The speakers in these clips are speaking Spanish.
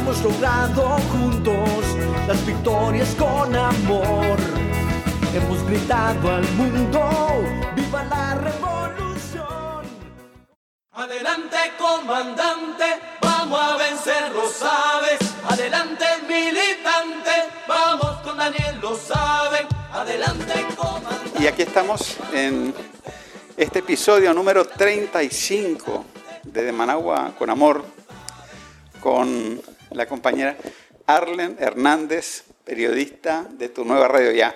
Hemos logrado juntos las victorias con amor. Hemos gritado al mundo, viva la revolución. Adelante comandante, vamos a vencer, lo sabes. Adelante militante, vamos con Daniel, lo saben. Adelante comandante. Y aquí estamos en este episodio número 35 de De Managua con Amor con la compañera Arlen Hernández, periodista de Tu Nueva Radio Ya.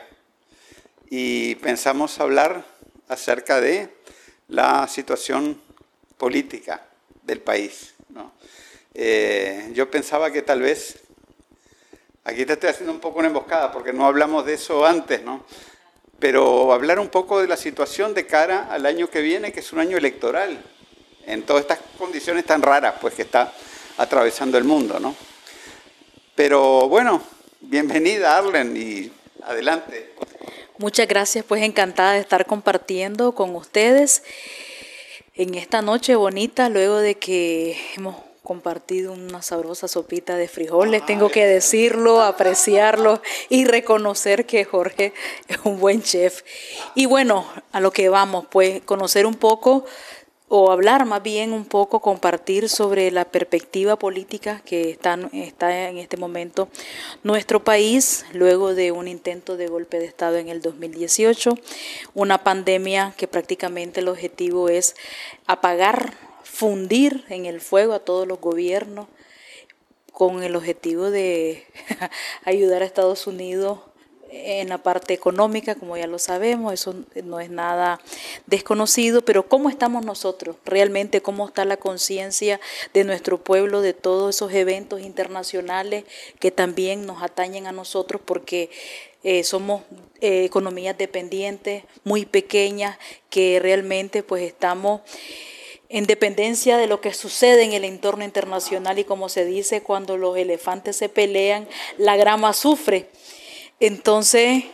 Y pensamos hablar acerca de la situación política del país. Eh, yo pensaba que tal vez, aquí te estoy haciendo un poco una emboscada porque no hablamos de eso antes, ¿no? pero hablar un poco de la situación de cara al año que viene, que es un año electoral, en todas estas condiciones tan raras pues, que está atravesando el mundo. ¿no? Pero bueno, bienvenida Arlen y adelante. Muchas gracias, pues encantada de estar compartiendo con ustedes en esta noche bonita, luego de que hemos compartido una sabrosa sopita de frijoles, tengo que decirlo, apreciarlo y reconocer que Jorge es un buen chef. Y bueno, a lo que vamos, pues conocer un poco o hablar más bien un poco, compartir sobre la perspectiva política que está, está en este momento nuestro país, luego de un intento de golpe de Estado en el 2018, una pandemia que prácticamente el objetivo es apagar fundir en el fuego a todos los gobiernos con el objetivo de ayudar a Estados Unidos en la parte económica, como ya lo sabemos, eso no es nada desconocido, pero ¿cómo estamos nosotros? Realmente, ¿cómo está la conciencia de nuestro pueblo de todos esos eventos internacionales que también nos atañen a nosotros porque eh, somos eh, economías dependientes, muy pequeñas, que realmente pues estamos en dependencia de lo que sucede en el entorno internacional y como se dice, cuando los elefantes se pelean, la grama sufre. Entonces,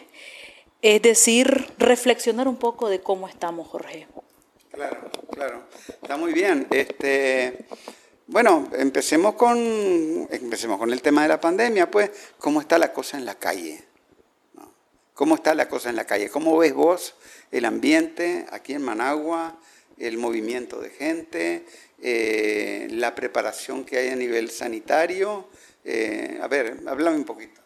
es decir, reflexionar un poco de cómo estamos, Jorge. Claro, claro. Está muy bien. Este, bueno, empecemos con, empecemos con el tema de la pandemia, pues, ¿cómo está la cosa en la calle? ¿Cómo está la cosa en la calle? ¿Cómo ves vos el ambiente aquí en Managua? el movimiento de gente, eh, la preparación que hay a nivel sanitario. Eh, a ver, háblame un poquito.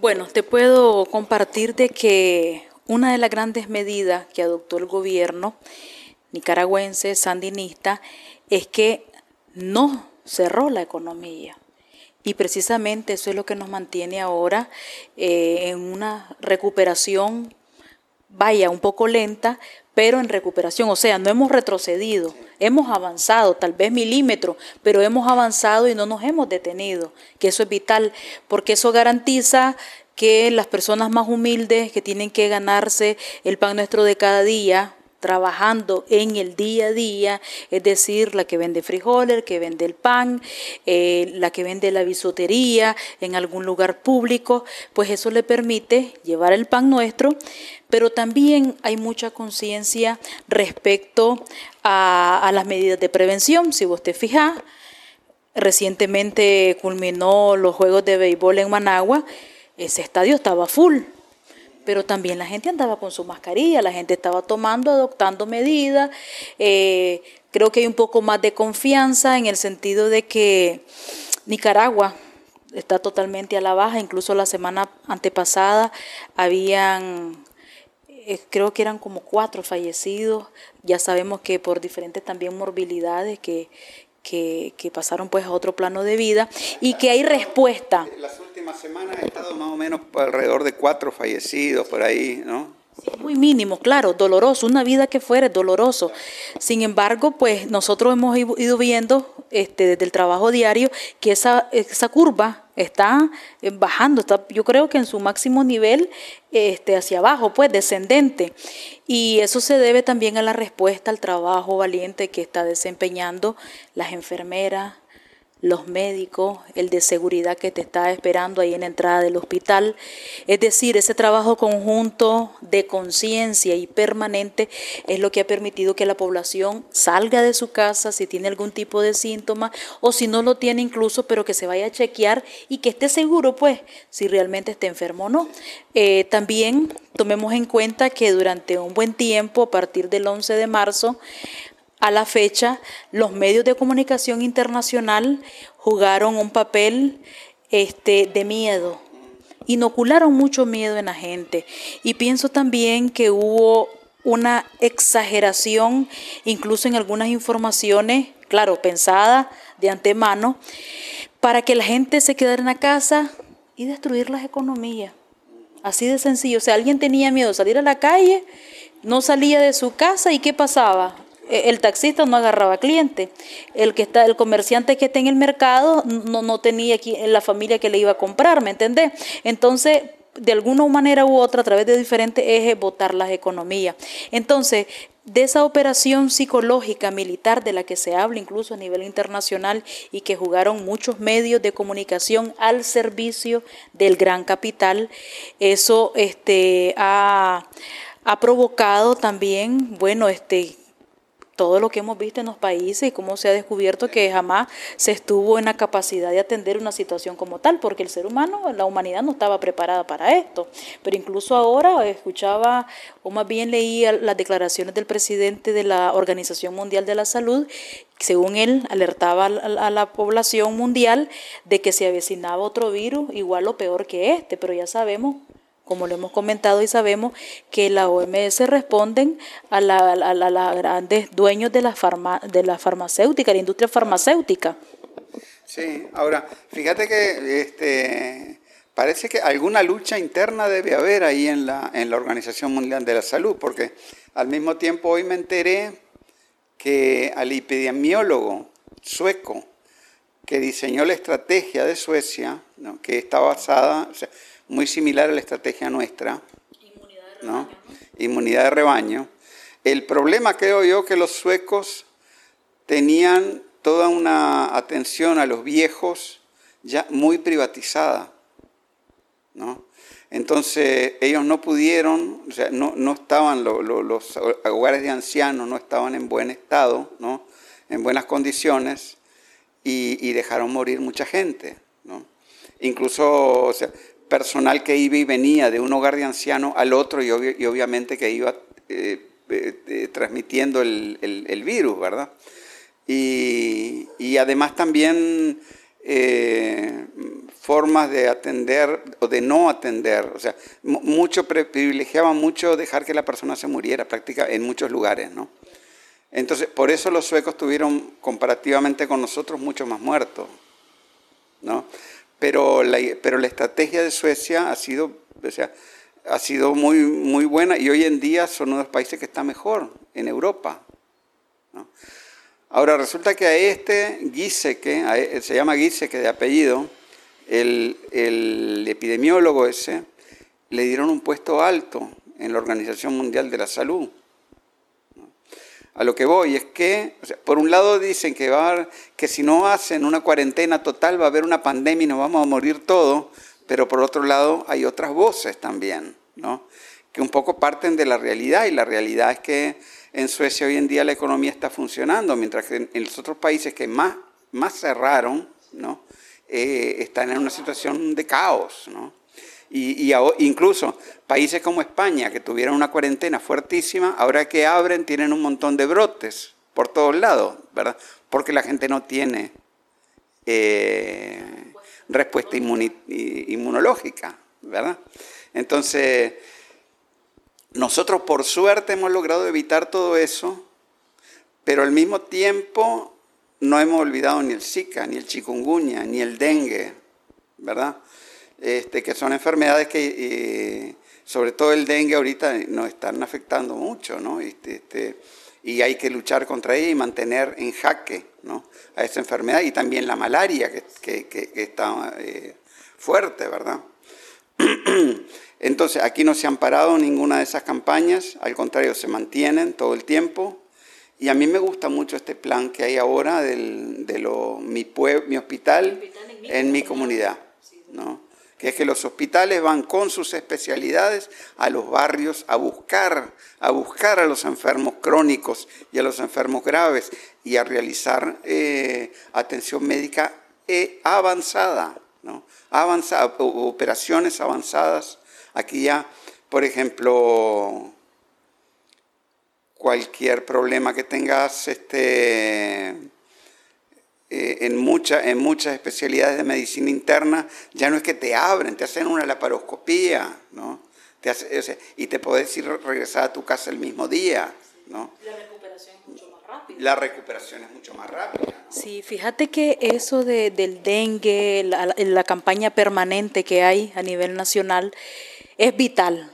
Bueno, te puedo compartir de que una de las grandes medidas que adoptó el gobierno nicaragüense, sandinista, es que no cerró la economía. Y precisamente eso es lo que nos mantiene ahora eh, en una recuperación, vaya, un poco lenta, pero en recuperación. O sea, no hemos retrocedido, hemos avanzado, tal vez milímetros, pero hemos avanzado y no nos hemos detenido, que eso es vital, porque eso garantiza que las personas más humildes que tienen que ganarse el pan nuestro de cada día, trabajando en el día a día, es decir, la que vende frijoles, el que vende el pan, eh, la que vende la bisutería en algún lugar público, pues eso le permite llevar el pan nuestro, pero también hay mucha conciencia respecto a, las medidas de prevención. Si vos te fijas, recientemente culminó los Juegos de Béisbol en Managua, ese estadio estaba full pero también la gente andaba con su mascarilla, la gente estaba tomando, adoptando medidas. Eh, creo que hay un poco más de confianza en el sentido de que Nicaragua está totalmente a la baja, incluso la semana antepasada habían, creo que eran como cuatro fallecidos, ya sabemos que por diferentes también morbilidades que, que, que pasaron pues a otro plano de vida y que hay respuesta últimas semanas ha estado más o menos alrededor de cuatro fallecidos por ahí, ¿no? muy mínimo, claro, doloroso, una vida que fuera doloroso. Sin embargo, pues nosotros hemos ido viendo este, desde el trabajo diario que esa, esa curva está eh, bajando, está, yo creo que en su máximo nivel este, hacia abajo, pues descendente. Y eso se debe también a la respuesta al trabajo valiente que está desempeñando las enfermeras, los médicos, el de seguridad que te está esperando ahí en la entrada del hospital. Es decir, ese trabajo conjunto de conciencia y permanente es lo que ha permitido que la población salga de su casa si tiene algún tipo de síntoma o si no lo tiene incluso, pero que se vaya a chequear y que esté seguro, pues, si realmente está enfermo o no. Eh, también tomemos en cuenta que durante un buen tiempo, a partir del 11 de marzo, a la fecha, los medios de comunicación internacional jugaron un papel este, de miedo, inocularon mucho miedo en la gente. Y pienso también que hubo una exageración, incluso en algunas informaciones, claro, pensadas de antemano, para que la gente se quedara en la casa y destruir las economías. Así de sencillo. O sea, alguien tenía miedo de salir a la calle, no salía de su casa y ¿qué pasaba? Eh, el taxista no agarraba cliente, el que está, el comerciante que está en el mercado no, no tenía aquí en la familia que le iba a comprar, ¿me entendés? Entonces, de alguna manera u otra, a través de diferentes ejes, votar las economías. Entonces, de esa operación psicológica militar de la que se habla incluso a nivel internacional y que jugaron muchos medios de comunicación al servicio del gran capital, eso este, ha, ha provocado también, bueno, este, todo lo que hemos visto en los países y cómo se ha descubierto que jamás se estuvo en la capacidad de atender una situación como tal, porque el ser humano, la humanidad no estaba preparada para esto. Pero incluso ahora escuchaba, o más bien leía las declaraciones del presidente de la Organización Mundial de la Salud, según él alertaba a la población mundial de que se avecinaba otro virus igual o peor que este, pero ya sabemos como lo hemos comentado y sabemos que la OMS responden a los grandes dueños de la, farma, de la farmacéutica, la industria farmacéutica. Sí, ahora, fíjate que este, parece que alguna lucha interna debe haber ahí en la, en la Organización Mundial de la Salud, porque al mismo tiempo hoy me enteré que al epidemiólogo sueco que diseñó la estrategia de Suecia, que está basada, muy similar a la estrategia nuestra. Inmunidad de rebaño. Inmunidad de rebaño. El problema creo yo que los suecos tenían toda una atención a los viejos ya muy privatizada. ¿no? Entonces ellos no pudieron, o sea, no, no estaban, los hogares de ancianos no estaban en buen estado, ¿no? en buenas condiciones, y, y dejaron morir mucha gente. ¿no? Incluso, o sea, personal que iba y venía de un hogar de anciano al otro y, obviamente que iba eh, eh, eh, transmitiendo el, virus, ¿verdad? Y, además también formas de atender o de no atender, o sea, mucho privilegiaban mucho dejar que la persona se muriera práctica en muchos lugares, ¿no? Entonces, por eso los suecos tuvieron comparativamente con nosotros mucho más muertos, ¿no? Pero la, pero la estrategia de Suecia ha sido, o sea, ha sido muy, muy buena y hoy en día son uno de los países que está mejor en Europa. Ahora resulta que a este Giesecke, e, se llama Giesecke de apellido, el, el epidemiólogo ese, le dieron un puesto alto en la Organización Mundial de la Salud. A lo que voy es que, por un lado dicen que, va que si no hacen una cuarentena total va a haber una pandemia y nos vamos a morir todos, pero por otro lado hay otras voces también, ¿no? que un poco parten de la realidad y la realidad es que en Suecia hoy en día la economía está funcionando, mientras que en los otros países que más, más cerraron, ¿no? Eh, están en una situación de caos. ¿no? Y, incluso países como España, que tuvieron una cuarentena fuertísima, ahora que abren tienen un montón de brotes por todos lados, ¿verdad? Porque la gente no tiene eh, respuesta inmunológica, ¿verdad? Entonces, nosotros por suerte hemos logrado evitar todo eso, pero al mismo tiempo no hemos olvidado ni el Zika, ni el chikungunya, ni el dengue, ¿verdad? Este, que son enfermedades que, eh, sobre todo el dengue ahorita, nos están afectando mucho, ¿no? Este, este, y hay que luchar contra ella y mantener en jaque ¿no? a esa enfermedad y también la malaria que, que, está eh, fuerte, ¿verdad? Entonces, aquí no se han parado ninguna de esas campañas, al contrario, se mantienen todo el tiempo. Y a mí me gusta mucho este plan que hay ahora del, de lo, mi, mi hospital en mi comunidad, ¿no? Que es que los hospitales van con sus especialidades a los barrios a buscar, a buscar a los enfermos crónicos y a los enfermos graves y a realizar eh, atención médica eh, avanzada, ¿no? operaciones avanzadas. Aquí ya, por ejemplo, cualquier problema que tengas este, eh, en, mucha, en muchas especialidades de medicina interna, ya no es que te abren, te hacen una laparoscopía, ¿no? Te hace, y te puedes ir regresar a tu casa el mismo día, ¿no? La recuperación es mucho más rápida. La recuperación es mucho más rápida. Sí, fíjate que eso de, del dengue, la, la campaña permanente que hay a nivel nacional, es vital.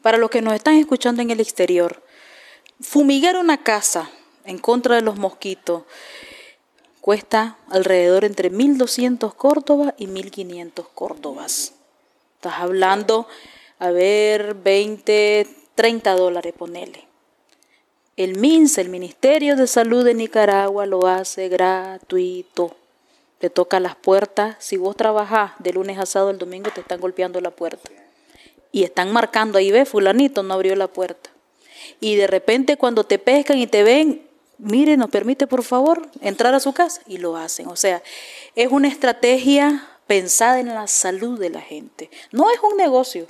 Para los que nos están escuchando en el exterior, fumigar una casa en contra de los mosquitos, cuesta alrededor entre 1.200 Córdobas y 1.500 Córdobas. Estás hablando, a ver, 20, 30 dólares, ponele. El MINSA, el Ministerio de Salud de Nicaragua, lo hace gratuito. Te toca las puertas. Si vos trabajás de lunes a sábado, el domingo te están golpeando la puerta. Y están marcando ahí, ve, fulanito no abrió la puerta. Y de repente cuando te pescan y te ven, mire, nos permite por favor entrar a su casa y lo hacen. O sea, es una estrategia pensada en la salud de la gente. No es un negocio,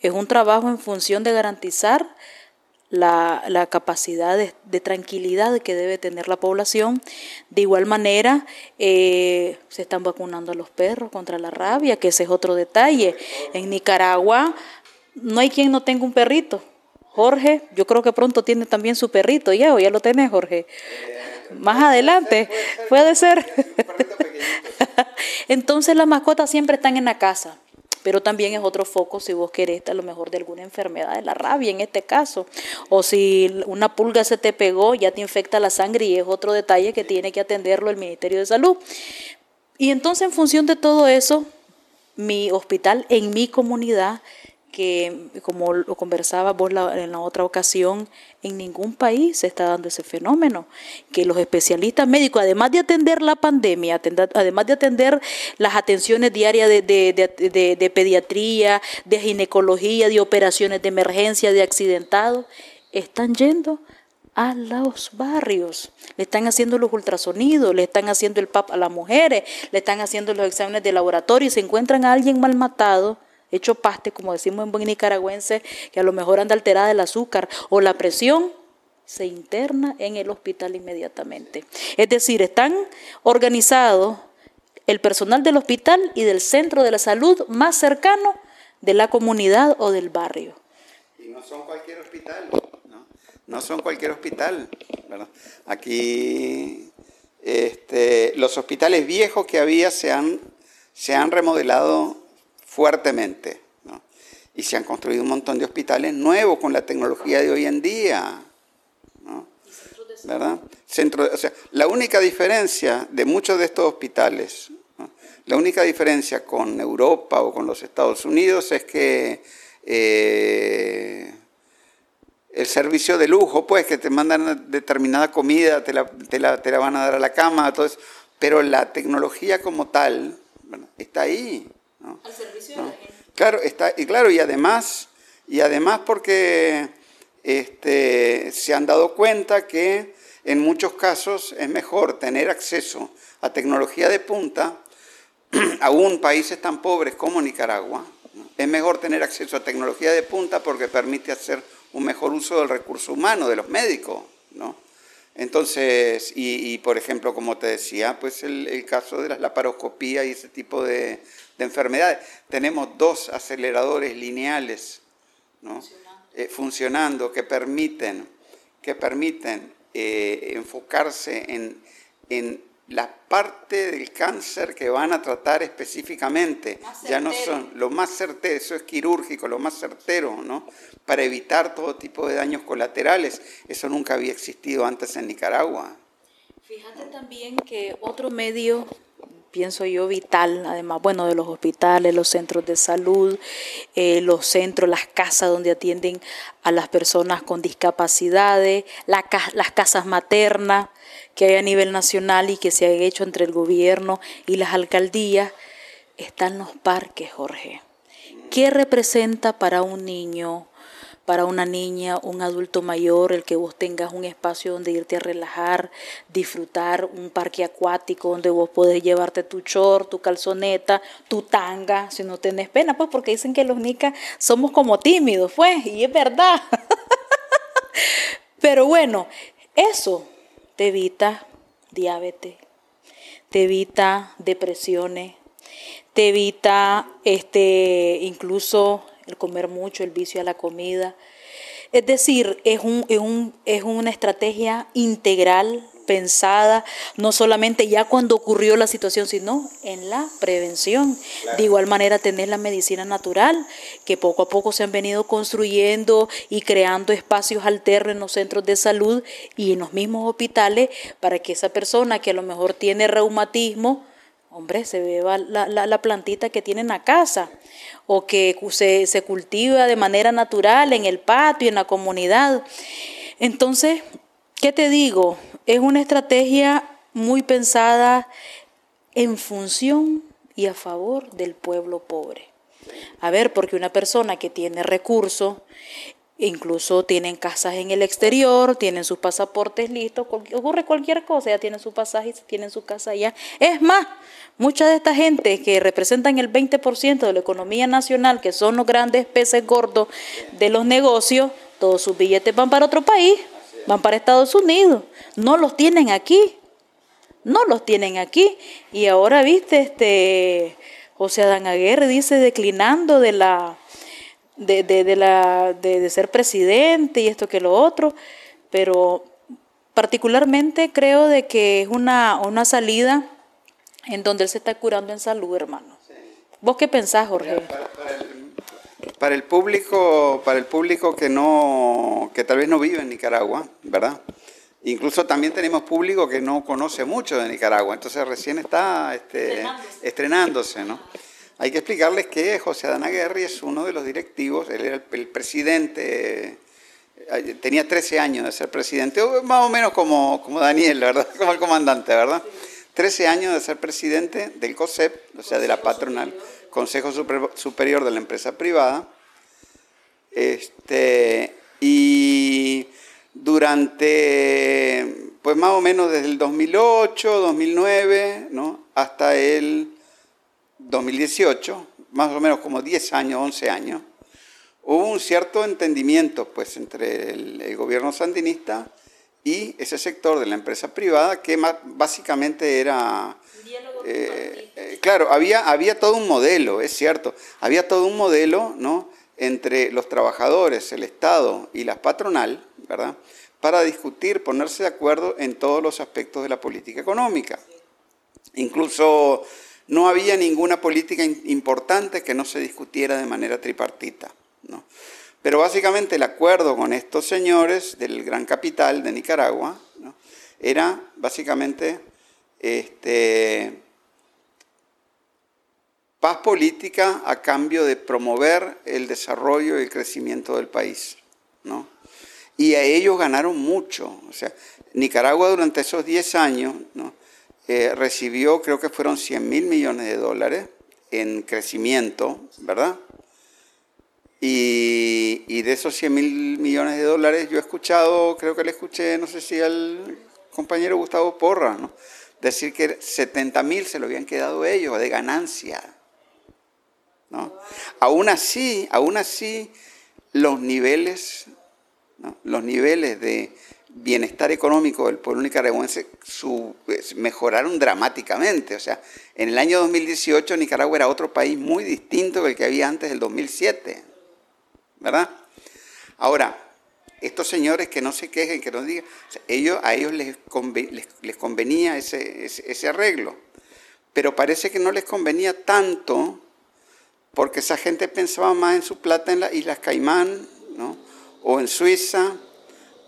es un trabajo en función de garantizar la, capacidad de, tranquilidad que debe tener la población. De igual manera, eh, se están vacunando a los perros contra la rabia, que ese es otro detalle. En Nicaragua no hay quien no tenga un perrito. Jorge, yo creo que pronto tiene también su perrito ya, o ya lo tenés, Jorge. Más adelante, puede ser. Entonces las mascotas siempre están en la casa, pero también es otro foco si vos querés a lo mejor de alguna enfermedad de la rabia en este caso, o si una pulga se te pegó, ya te infecta la sangre y es otro detalle que tiene que atenderlo el Ministerio de Salud. Y entonces en función de todo eso, mi hospital en mi comunidad que como lo conversaba vos en la otra ocasión, en ningún país se está dando ese fenómeno, que los especialistas médicos, además de atender la pandemia, además de atender las atenciones diarias de, de, pediatría, de ginecología, de operaciones de emergencia, de accidentados, están yendo a los barrios. Le están haciendo los ultrasonidos, le están haciendo el PAP a las mujeres, le están haciendo los exámenes de laboratorio y se encuentran a alguien mal matado hecho paste, como decimos en buen nicaragüense, que a lo mejor anda alterada el azúcar o la presión, se interna en el hospital inmediatamente. Es decir, están organizados el personal del hospital y del centro de la salud más cercano de la comunidad o del barrio. Y no son cualquier hospital, ¿no? No son cualquier hospital. Aquí este, los hospitales viejos que había se han, se han remodelado fuertemente. Y se han construido un montón de hospitales nuevos con la tecnología de hoy en día. ¿Verdad? Centro, o sea, la única diferencia de muchos de estos hospitales, la única diferencia con Europa o con los Estados Unidos es que eh, el servicio de lujo, pues, que te mandan determinada comida, te la, te la, te la van a dar a la cama, todo pero la tecnología como tal está ahí. Al servicio de la gente. Claro, está, y claro, y además, y además porque este, se han dado cuenta que en muchos casos es mejor tener acceso a tecnología de punta, aún países tan pobres como Nicaragua, es mejor tener acceso a tecnología de punta porque permite hacer un mejor uso del recurso humano, de los médicos, ¿no? Entonces, y, por ejemplo, como te decía, pues el, caso de las laparoscopías y ese tipo de, enfermedades. Tenemos dos aceleradores lineales eh, funcionando que permiten, que permiten eh, enfocarse en, la parte del cáncer que van a tratar específicamente. Ya no son lo más certero, eso es quirúrgico, lo más certero, ¿no? Para evitar todo tipo de daños colaterales. Eso nunca había existido antes en Nicaragua. Fíjate también que otro medio pienso yo, vital, además, bueno, de los hospitales, los centros de salud, eh, los centros, las casas donde atienden a las personas con discapacidades, las casas maternas que hay a nivel nacional y que se han hecho entre el gobierno y las alcaldías, están los parques, Jorge. ¿Qué representa para un niño para una niña, un adulto mayor, el que vos tengas un espacio donde irte a relajar, disfrutar, un parque acuático donde vos podés llevarte tu short, tu calzoneta, tu tanga, si no tenés pena, pues porque dicen que los nicas somos como tímidos, pues, y es verdad. Pero bueno, eso te evita diabetes, te evita depresiones, te evita este incluso el comer mucho, el vicio a la comida. Es decir, es, un, es, un, es una estrategia integral, pensada, no solamente ya cuando ocurrió la situación, sino en la prevención. De igual manera, tener la medicina natural, que poco a poco se han venido construyendo y creando espacios alternos en los centros de salud y en los mismos hospitales para que esa persona que a lo mejor tiene reumatismo, hombre, se beba la, la, plantita que tiene en la casa o que se, se, cultiva de manera natural en el patio, en la comunidad. Entonces, ¿qué te digo? Es una estrategia muy pensada en función y a favor del pueblo pobre. A ver, porque una persona que tiene recursos Incluso tienen casas en el exterior, tienen sus pasaportes listos, ocurre cualquier cosa, ya tienen su pasaje, tienen su casa allá. Es más, mucha de esta gente que representan el 20% de la economía nacional, que son los grandes peces gordos de los negocios, todos sus billetes van para otro país, van para Estados Unidos, no los tienen aquí, no los tienen aquí. Y ahora, viste, este José Adán Aguirre dice declinando de la de, de, la, de, ser presidente y esto que lo otro, pero particularmente creo de que es una, una salida en donde él se está curando en salud, hermano. ¿Vos qué pensás, Jorge? Para, el, público, para el público que no, que tal vez no vive en Nicaragua, ¿verdad? Incluso también tenemos público que no conoce mucho de Nicaragua, entonces recién está este, estrenándose, ¿no? Hay que explicarles que José Adán Aguirre es uno de los directivos, él era el, presidente, tenía 13 años de ser presidente, más o menos como, como Daniel, ¿verdad? Como el comandante, ¿verdad? 13 años de ser presidente del COSEP, o sea, de la patronal, Consejo Superior de la Empresa Privada. Este, y durante, pues más o menos desde el 2008, 2009, ¿no? hasta el 2018, más o menos como 10 años, 11 años, hubo un cierto entendimiento pues, entre el, gobierno sandinista y ese sector de la empresa privada que básicamente era... Eh, eh, claro, había, había todo un modelo, es cierto, había todo un modelo ¿no? entre los trabajadores, el Estado y la patronal, ¿verdad? para discutir, ponerse de acuerdo en todos los aspectos de la política económica. Incluso no había ninguna política importante que no se discutiera de manera tripartita. ¿no? Pero básicamente el acuerdo con estos señores del gran capital de Nicaragua era básicamente este, paz política a cambio de promover el desarrollo y el crecimiento del país. ¿no? Y a ellos ganaron mucho. O sea, Nicaragua durante esos 10 años ¿no? Eh, recibió, creo que fueron 100 mil millones de dólares en crecimiento, ¿verdad? Y, de esos 100 mil millones de dólares yo he escuchado, creo que le escuché, no sé si al compañero Gustavo Porra, decir que 70 mil se lo habían quedado ellos de ganancia. ¿no? Aún así, aún así, los niveles, los niveles de, bienestar económico del pueblo nicaragüense pues, mejoraron dramáticamente. O sea, en el año 2018 Nicaragua era otro país muy distinto del que había antes del 2007. ¿Verdad? Ahora, estos señores que no se quejen, que no digan, ellos, a ellos les, les, convenía ese, ese, arreglo, pero parece que no les convenía tanto porque esa gente pensaba más en su plata en las Islas Caimán, ¿no? o en Suiza,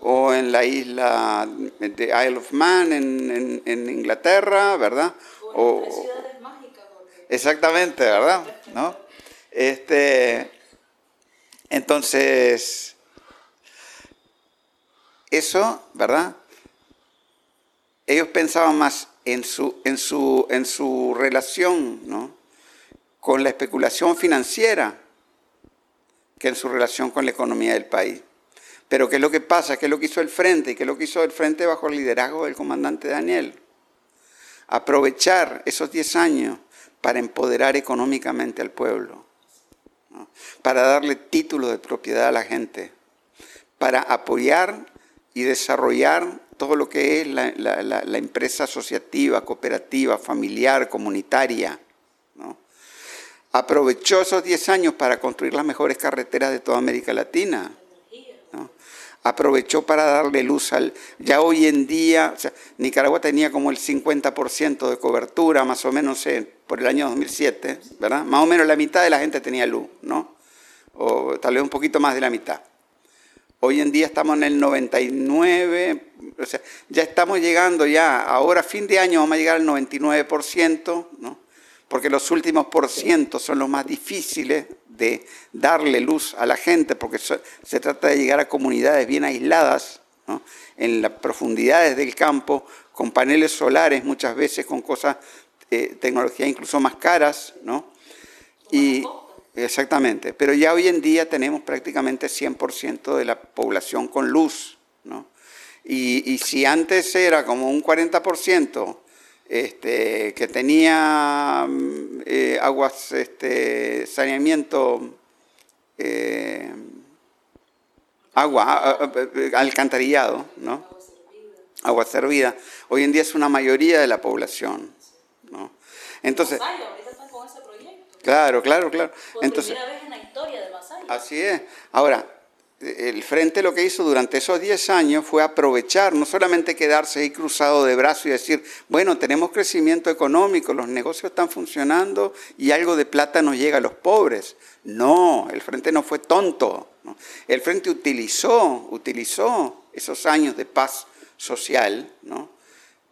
o en la isla de Isle of Man en, en, Inglaterra, ¿verdad? O, en ciudades mágicas. Exactamente, ¿verdad? ¿No? Este, entonces, eso, ¿verdad? Ellos pensaban más en su, en su, en su relación ¿no? con la especulación financiera que en su relación con la economía del país. Pero ¿qué es lo que pasa? ¿Qué es lo que hizo el frente? ¿Y qué es lo que hizo el frente bajo el liderazgo del comandante Daniel? Aprovechar esos 10 años para empoderar económicamente al pueblo, para darle título de propiedad a la gente, para apoyar y desarrollar todo lo que es la, empresa asociativa, cooperativa, familiar, comunitaria. Aprovechó esos 10 años para construir las mejores carreteras de toda América Latina aprovechó para darle luz al... Ya hoy en día, o sea, Nicaragua tenía como el 50% de cobertura, más o menos por el año 2007, ¿verdad? Más o menos la mitad de la gente tenía luz, ¿no? O tal vez un poquito más de la mitad. Hoy en día estamos en el 99, o sea, ya estamos llegando ya, ahora fin de año vamos a llegar al 99%, ¿no? Porque los últimos por ciento son los más difíciles de darle luz a la gente, porque se trata de llegar a comunidades bien aisladas, en las profundidades del campo, con paneles solares, muchas veces con cosas, eh, tecnología incluso más caras, ¿no? Y, exactamente, pero ya hoy en día tenemos prácticamente 100% de la población con luz, ¿no? Y si antes era como un 40%, este, que tenía mm, eh, aguas, este, saneamiento, eh, agua, alcantarillado, ¿no? Agua servida. Hoy en día es una mayoría de la población, ¿no? Entonces. Claro, claro, claro. Entonces, vez en la historia de Así es. Ahora, el Frente lo que hizo durante esos 10 años fue aprovechar, no solamente quedarse ahí cruzado de brazos y decir, bueno, tenemos crecimiento económico, los negocios están funcionando y algo de plata nos llega a los pobres. No, el Frente no fue tonto. El Frente utilizó, utilizó esos años de paz social ¿no?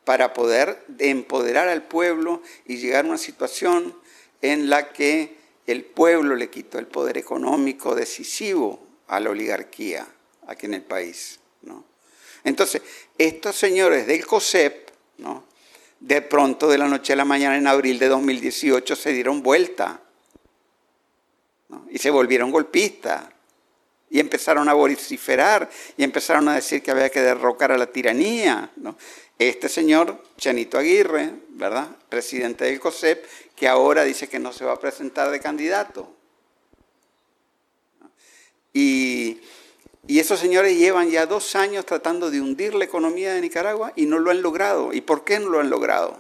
para poder empoderar al pueblo y llegar a una situación en la que el pueblo le quitó el poder económico decisivo a la oligarquía aquí en el país. ¿no? Entonces, estos señores del COSEP, ¿no? de pronto de la noche a la mañana en abril de 2018 se dieron vuelta y se volvieron golpistas y empezaron a vociferar y empezaron a decir que había que derrocar a la tiranía. ¿no? Este señor, Chanito Aguirre, ¿verdad? presidente del COSEP, que ahora dice que no se va a presentar de candidato. Y, esos señores llevan ya dos años tratando de hundir la economía de Nicaragua y no lo han logrado. ¿Y por qué no lo han logrado?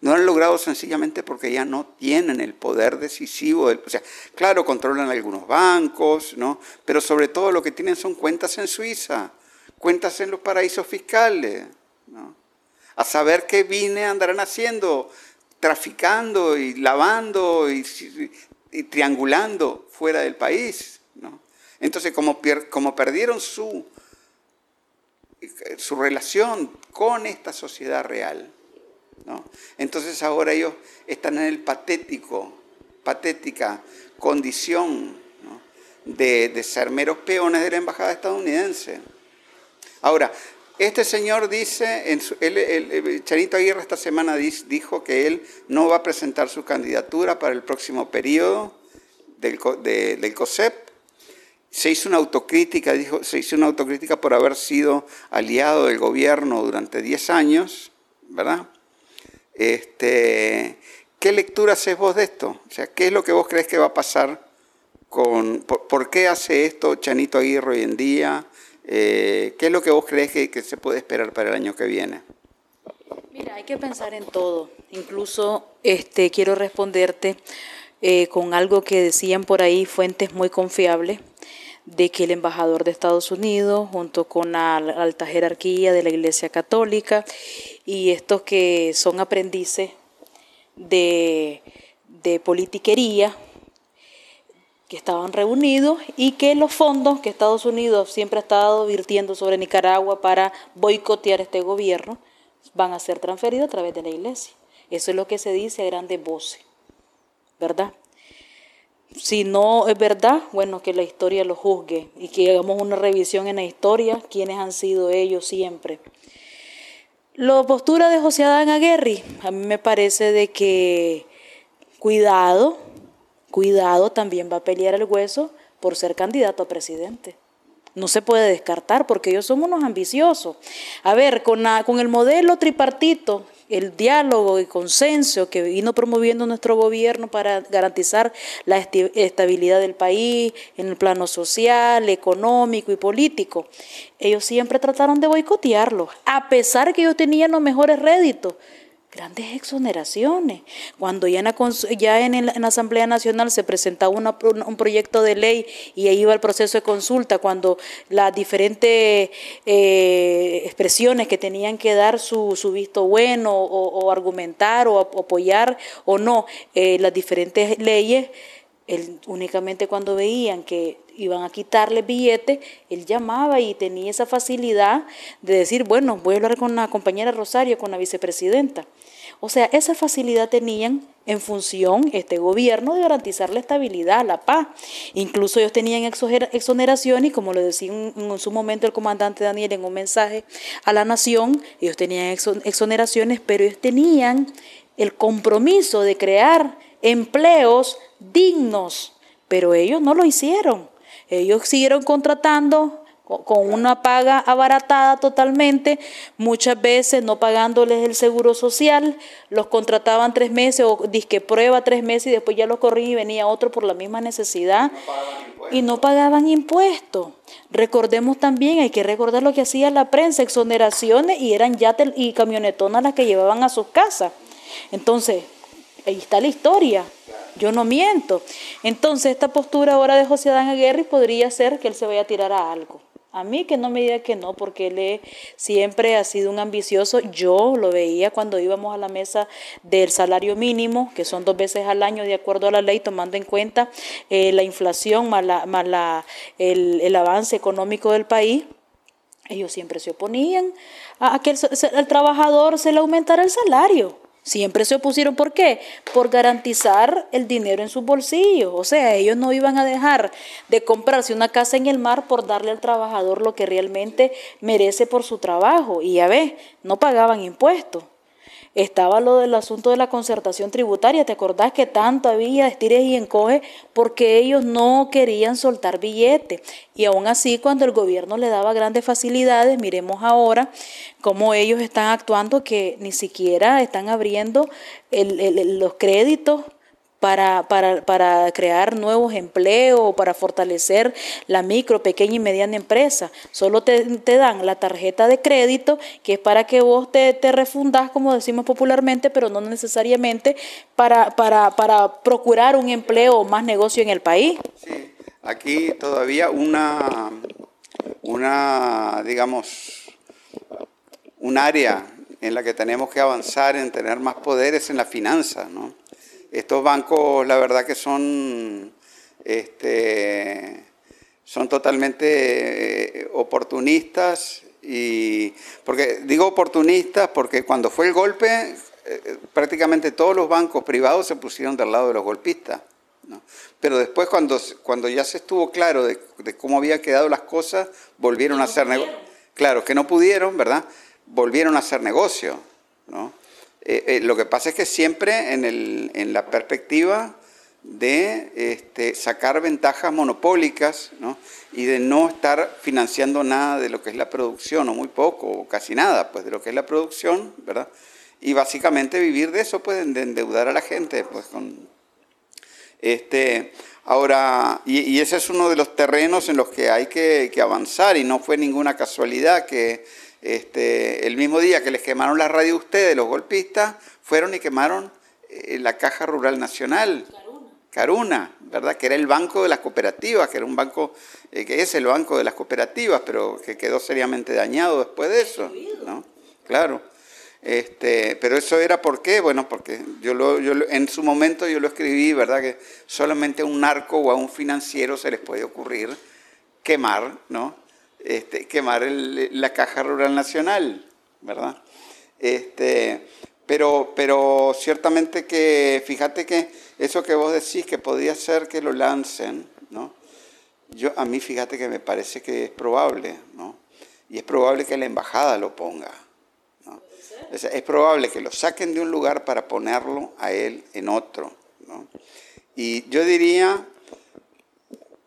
No lo han logrado sencillamente porque ya no tienen el poder decisivo. o sea, claro, controlan algunos bancos, ¿no? pero sobre todo lo que tienen son cuentas en Suiza, cuentas en los paraísos fiscales. A saber qué vine andarán haciendo, traficando y lavando y triangulando fuera del país. Entonces, como, perdieron su, su relación con esta sociedad real, entonces ahora ellos están en el patético, patética condición de, ser meros peones de la embajada estadounidense. Ahora, este señor dice, en el, Charito Aguirre esta semana dijo que él no va a presentar su candidatura para el próximo periodo del, del COSEP se hizo una autocrítica, dijo, se hizo una autocrítica por haber sido aliado del gobierno durante 10 años, ¿verdad? Este, ¿Qué lectura haces vos de esto? O sea, ¿qué es lo que vos crees que va a pasar con... ¿Por, qué hace esto Chanito Aguirre hoy en día? Eh, ¿Qué es lo que vos crees que, que, se puede esperar para el año que viene? Mira, hay que pensar en todo. Incluso este, quiero responderte eh, con algo que decían por ahí fuentes muy confiables de que el embajador de Estados Unidos, junto con la alta jerarquía de la Iglesia Católica y estos que son aprendices de, de politiquería, que estaban reunidos y que los fondos que Estados Unidos siempre ha estado virtiendo sobre Nicaragua para boicotear este gobierno van a ser transferidos a través de la iglesia. Eso es lo que se dice a grandes voces, ¿verdad? Si no es verdad, bueno, que la historia lo juzgue y que hagamos una revisión en la historia, quiénes han sido ellos siempre. La postura de José Adán Aguirre, a mí me parece de que cuidado, cuidado, también va a pelear el hueso por ser candidato a presidente. No se puede descartar porque ellos son unos ambiciosos. A ver, con, con el modelo tripartito, el diálogo y consenso que vino promoviendo nuestro gobierno para garantizar la estabilidad del país en el plano social, económico y político, ellos siempre trataron de boicotearlo, a pesar que ellos tenían los mejores réditos grandes exoneraciones. Cuando ya en la, ya en la, Asamblea Nacional se presentaba un proyecto de ley y ahí iba el proceso de consulta, cuando las diferentes eh, expresiones que tenían que dar su, su visto bueno o, argumentar o apoyar o no eh, las diferentes leyes, únicamente cuando veían que iban a quitarle billetes, él llamaba y tenía esa facilidad de decir, bueno, voy a hablar con la compañera Rosario, con la vicepresidenta. O sea, esa facilidad tenían en función este gobierno de garantizar la estabilidad, la paz. Incluso ellos tenían exoneración y como lo decía en, su momento el comandante Daniel en un mensaje a la nación, ellos tenían exoneraciones, pero ellos tenían el compromiso de crear empleos dignos, pero ellos no lo hicieron. Ellos siguieron contratando con una paga abaratada totalmente, muchas veces no pagándoles el seguro social, los contrataban tres meses o disque prueba tres meses y después ya los corrían y venía otro por la misma necesidad y no pagaban impuestos. Recordemos también, hay que recordar lo que hacía la prensa, exoneraciones y eran ya y camionetonas las que llevaban a sus casas. Entonces, ahí está la historia. Yo no miento. Entonces, esta postura ahora de José Adán Aguirre podría ser que él se vaya a tirar a algo. A mí que no me diga que no, porque él siempre ha sido un ambicioso. Yo lo veía cuando íbamos a la mesa del salario mínimo, que son dos veces al año de acuerdo a la ley, tomando en cuenta eh, la inflación más, la, el, el avance económico del país. Ellos siempre se oponían a que el trabajador se le aumentara el salario. Siempre se opusieron, ¿por qué? Por garantizar el dinero en sus bolsillos. O sea, ellos no iban a dejar de comprarse una casa en el mar por darle al trabajador lo que realmente merece por su trabajo. Y ya ves, no pagaban impuestos estaba lo del asunto de la concertación tributaria. ¿Te acordás que tanto había estires y encoge porque ellos no querían soltar billetes? Y aún así, cuando el gobierno le daba grandes facilidades, miremos ahora cómo ellos están actuando, que ni siquiera están abriendo los créditos para, para, para, crear nuevos empleos, para fortalecer la micro, pequeña y mediana empresa. Solo te, dan la tarjeta de crédito, que es para que vos te, te refundas, como decimos popularmente, pero no necesariamente para, para, para procurar un empleo o más negocio en el país. Sí, aquí todavía una, una digamos, un área en la que tenemos que avanzar en tener más poderes en la finanza, ¿no? Estos bancos, la verdad que son, este, son totalmente eh, oportunistas y porque digo oportunistas porque cuando fue el golpe eh, prácticamente todos los bancos privados se pusieron del lado de los golpistas. Pero después cuando, cuando ya se estuvo claro de, cómo había quedado las cosas, volvieron a hacer negocio. Claro, que no pudieron, ¿verdad? Volvieron a hacer negocio. ¿no? Eh, eh, lo que pasa es que siempre en, el, en la perspectiva de este, sacar ventajas monopólicas y de no estar financiando nada de lo que es la producción, o muy poco, o casi nada, pues de lo que es la producción, ¿verdad? Y básicamente vivir de eso, pues de endeudar a la gente, pues con... Este, ahora, y, ese es uno de los terrenos en los que hay que, que avanzar y no fue ninguna casualidad que este, el mismo día que les quemaron la radio a ustedes, los golpistas, fueron y quemaron eh, la Caja Rural Nacional. Caruna, ¿verdad? Que era el banco de las cooperativas, que era un banco, eh, que es el banco de las cooperativas, pero que quedó seriamente dañado después de eso, ¿no? Claro. Este, pero eso era por qué, bueno, porque yo, lo, yo en su momento yo lo escribí, ¿verdad? Que solamente a un narco o a un financiero se les puede ocurrir quemar, ¿no? Este, quemar la Caja Rural Nacional, ¿verdad? Este, pero, pero ciertamente que, fíjate que eso que vos decís que podría ser que lo lancen, ¿no? Yo, a mí fíjate que me parece que es probable, ¿no? Y es probable que la embajada lo ponga. ¿no? Es, es, probable que lo saquen de un lugar para ponerlo a él en otro. ¿no? Y yo diría,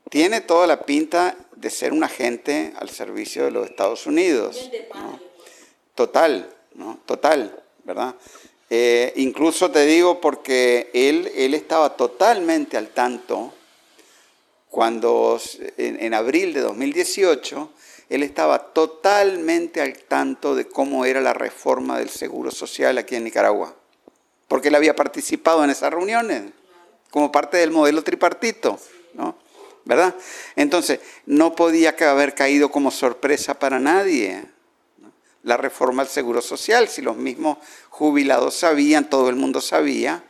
tiene toda la pinta de ser un agente al servicio de los Estados Unidos. ¿no? Total, ¿no? Total, ¿verdad? Eh, incluso te digo porque él, él estaba totalmente al tanto cuando en, en, abril de 2018, él estaba totalmente al tanto de cómo era la reforma del Seguro Social aquí en Nicaragua, porque él había participado en esas reuniones como parte del modelo tripartito, ¿no? ¿Verdad? Entonces, no podía haber caído como sorpresa para nadie la reforma del Seguro Social, si los mismos jubilados sabían, todo el mundo sabía.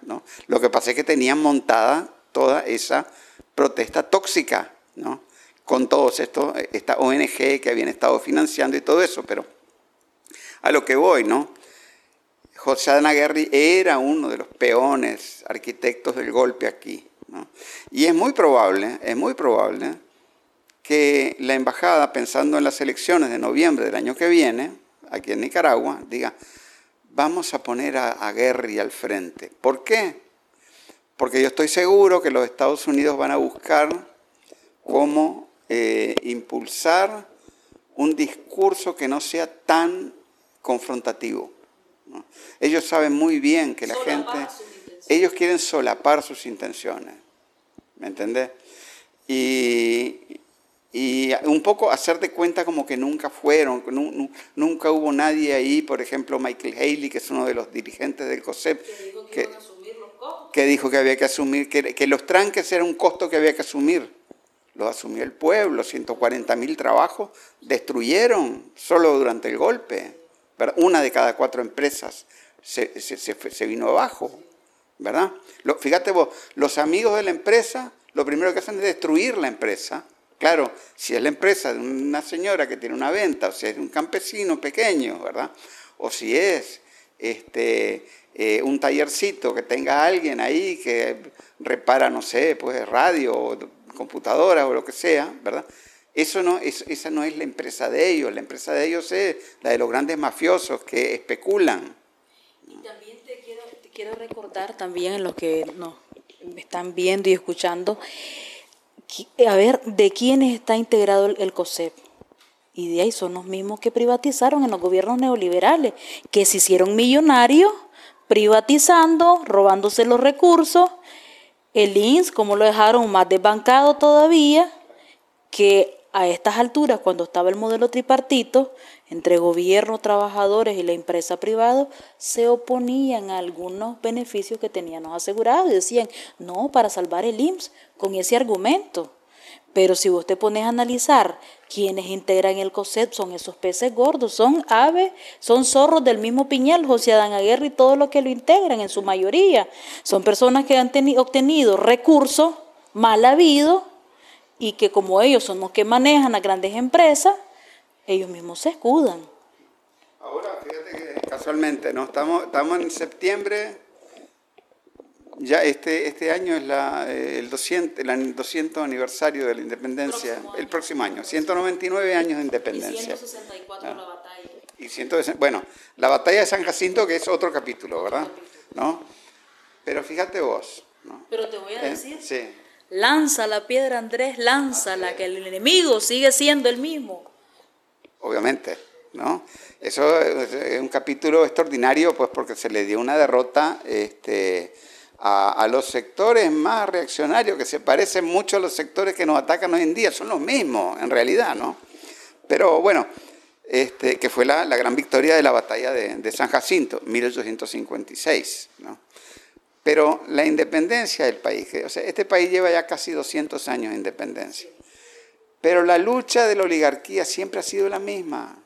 Lo que pasa es que tenían montada toda esa protesta tóxica. Con todos estos, esta ONG que habían estado financiando y todo eso, pero a lo que voy, ¿no? José Anaguerri era uno de los peones arquitectos del golpe aquí, ¿no? Y es muy probable, es muy probable que la embajada, pensando en las elecciones de noviembre del año que viene, aquí en Nicaragua, diga, vamos a poner a, a Guerri al frente. ¿Por qué? Porque yo estoy seguro que los Estados Unidos van a buscar cómo eh, impulsar un discurso que no sea tan confrontativo. ¿no? Ellos saben muy bien que la gente, ellos quieren solapar sus intenciones, ¿me entendés? Y, y un poco hacer de cuenta como que nunca fueron, nunca hubo nadie ahí, por ejemplo Michael Haley, que es uno de los dirigentes del COSEP, que, que, dijo que había que asumir, que, que, los tranques eran un costo que había que asumir. Lo asumió el pueblo, 140 mil trabajos destruyeron solo durante el golpe. ¿verdad? Una de cada cuatro empresas se, se, se vino abajo. ¿Verdad? Fíjate vos, los amigos de la empresa, lo primero que hacen es destruir la empresa Claro, si es la empresa de una señora que tiene una venta, o si es de un campesino pequeño, ¿verdad? O si es este, eh, un tallercito que tenga alguien ahí que repara, no sé, pues radio o computadora o lo que sea, ¿verdad? Eso no, es, esa no es la empresa de ellos, la empresa de ellos es la de los grandes mafiosos que especulan. Y también quiero, recordar también en los que nos están viendo y escuchando, a ver, ¿de quiénes está integrado el, COSEP? Y de ahí son los mismos que privatizaron en los gobiernos neoliberales, que se hicieron millonarios privatizando, robándose los recursos. El INS, como lo dejaron más desbancado todavía, que a estas alturas, cuando estaba el modelo tripartito, entre gobierno, trabajadores y la empresa privada, se oponían a algunos beneficios que teníamos asegurados y decían, no, para salvar el IMSS, con ese argumento. Pero si vos te pones a analizar quienes integran el COSEP, son esos peces gordos, son aves, son zorros del mismo piñal, José Adán Aguirre y todos los que lo integran en su mayoría. Son personas que han obtenido recursos mal habidos y que como ellos son los que manejan las grandes empresas, ellos mismos se escudan. Ahora, fíjate que casualmente, ¿no? Estamos, estamos en septiembre, ya este, este año es la, el, 200, el 200 aniversario de la independencia, próximo el próximo año, 199 años de independencia. Y 164 ¿no? la batalla. Y 100, bueno, la batalla de San Jacinto, que es otro capítulo, ¿verdad? ¿No? Pero fíjate vos. ¿no? Pero te voy a ¿Eh? decir. Sí. Lanza la piedra, Andrés, lánzala, que el enemigo sigue siendo el mismo. Obviamente, ¿no? Eso es un capítulo extraordinario, pues porque se le dio una derrota este, a, los sectores más reaccionarios, que se parecen mucho a los sectores que nos atacan hoy en día, son los mismos, en realidad, ¿no? Pero bueno, este, que fue la, la, gran victoria de la batalla de, de San Jacinto, 1856, ¿no? Pero la independencia del país, o sea, este país lleva ya casi 200 años de independencia. Pero la lucha de la oligarquía siempre ha sido la misma.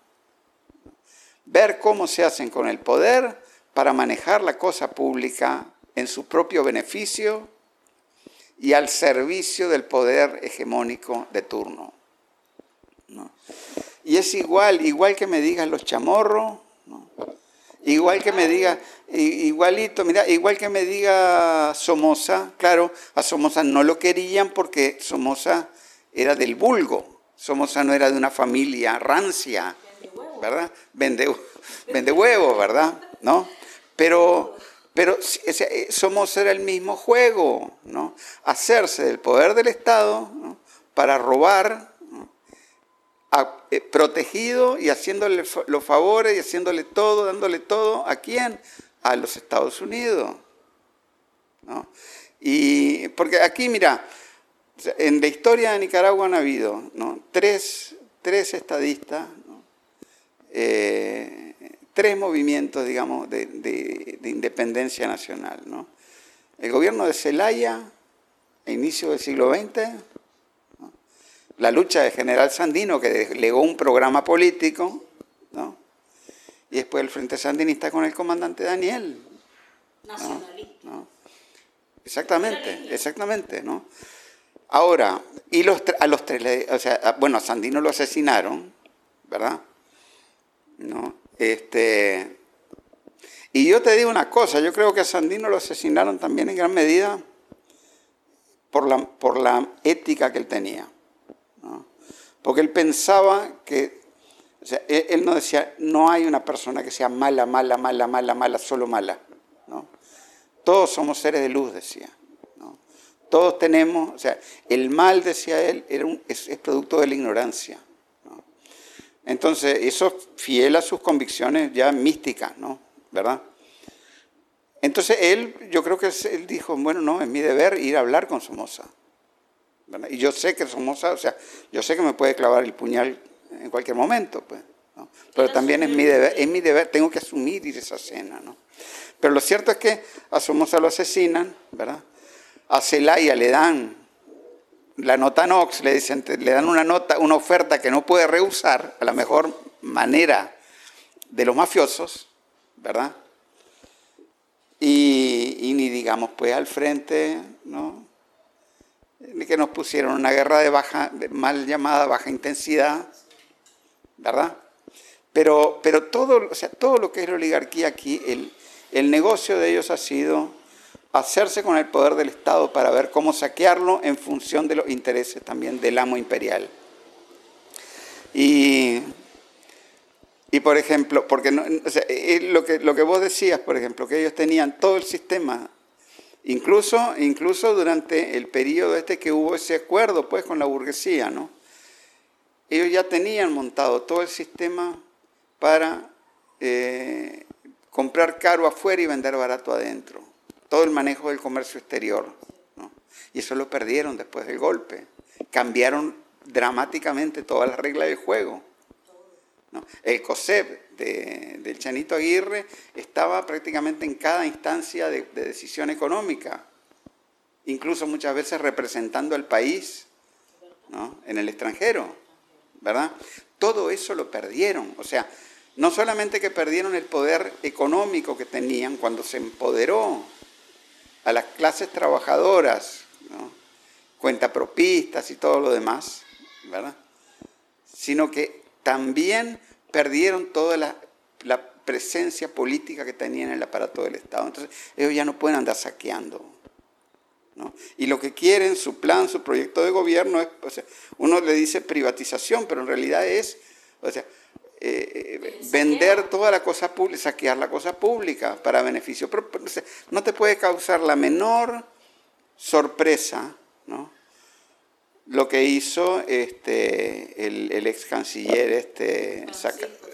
Ver cómo se hacen con el poder para manejar la cosa pública en su propio beneficio y al servicio del poder hegemónico de turno. Y es igual, igual que me digan los chamorros, igual que me diga, igualito, mira, igual que me diga Somoza, claro, a Somoza no lo querían porque Somoza era del vulgo, Somoza no era de una familia rancia, ¿verdad? Vende, vende huevos, ¿verdad? ¿No? Pero, pero eh, Somoza era el mismo juego, ¿no? Hacerse del poder del Estado para robar eh, protegido y haciéndole los favores y haciéndole todo, dándole todo, ¿a quién? A los Estados Unidos. Y porque aquí, mira, en la historia de Nicaragua han habido tres, tres, estadistas, eh, tres movimientos, digamos, de, de, independencia nacional. El gobierno de Celaya, a inicio del siglo XX, la lucha de General Sandino, que legó un programa político, ¿no? y después el Frente Sandinista con el comandante Daniel. Nacionalista. Exactamente, exactamente, ¿no? Ahora, y los a los tres, o sea, bueno, a Sandino lo asesinaron, ¿verdad? ¿No? Este, y yo te digo una cosa, yo creo que a Sandino lo asesinaron también en gran medida por la, por la ética que él tenía. Porque él pensaba que, o sea, él, no decía, no hay una persona que sea mala, mala, mala, mala, mala, solo mala. ¿no? Todos somos seres de luz, decía. ¿No? Todos tenemos, o sea, el mal, decía él, era un, es, producto de la ignorancia. ¿no? Entonces, eso es fiel a sus convicciones ya místicas, ¿no? ¿Verdad? Entonces él, yo creo que él dijo, bueno, no, es mi deber ir a hablar con Somoza. Y yo sé que Somoza, o sea, yo sé que me puede clavar el puñal en cualquier momento, pues. Pero también es mi deber, es mi deber, tengo que asumir esa cena, ¿no? Pero lo cierto es que a Somoza lo asesinan, ¿verdad? A Celaya le dan la nota Nox, le dicen, le dan una nota, una oferta que no puede rehusar a la mejor manera de los mafiosos, ¿verdad? Y, ni digamos pues al frente, ¿no? que nos pusieron una guerra de baja, mal llamada baja intensidad, ¿verdad? Pero, pero todo, o sea, todo lo que es la oligarquía aquí, el, el negocio de ellos ha sido hacerse con el poder del Estado para ver cómo saquearlo en función de los intereses también del amo imperial. Y, y por ejemplo, porque lo, que, lo que vos decías, por ejemplo, que ellos tenían todo el sistema Incluso, incluso durante el periodo este que hubo ese acuerdo pues con la burguesía, ¿no? Ellos ya tenían montado todo el sistema para eh, comprar caro afuera y vender barato adentro. Todo el manejo del comercio exterior. Y eso lo perdieron después del golpe. Cambiaron dramáticamente todas las reglas del juego. El COSEP del Chanito Aguirre estaba prácticamente en cada instancia de, decisión económica, incluso muchas veces representando al país en el extranjero, ¿verdad? Todo eso lo perdieron, o sea, no solamente que perdieron el poder económico que tenían cuando se empoderó a las clases trabajadoras, cuentapropistas y todo lo demás, ¿verdad? Sino que también perdieron toda la, presencia política que tenían en el aparato del Estado. Entonces, ellos ya no pueden andar saqueando. Y lo que quieren, su plan, su proyecto de gobierno es, o sea, uno le dice privatización, pero en realidad es, o sea, eh, vender toda la cosa pública, saquear la cosa pública para beneficio. Pero, no te puede causar la menor sorpresa, ¿no? lo que hizo este, el, ex canciller este,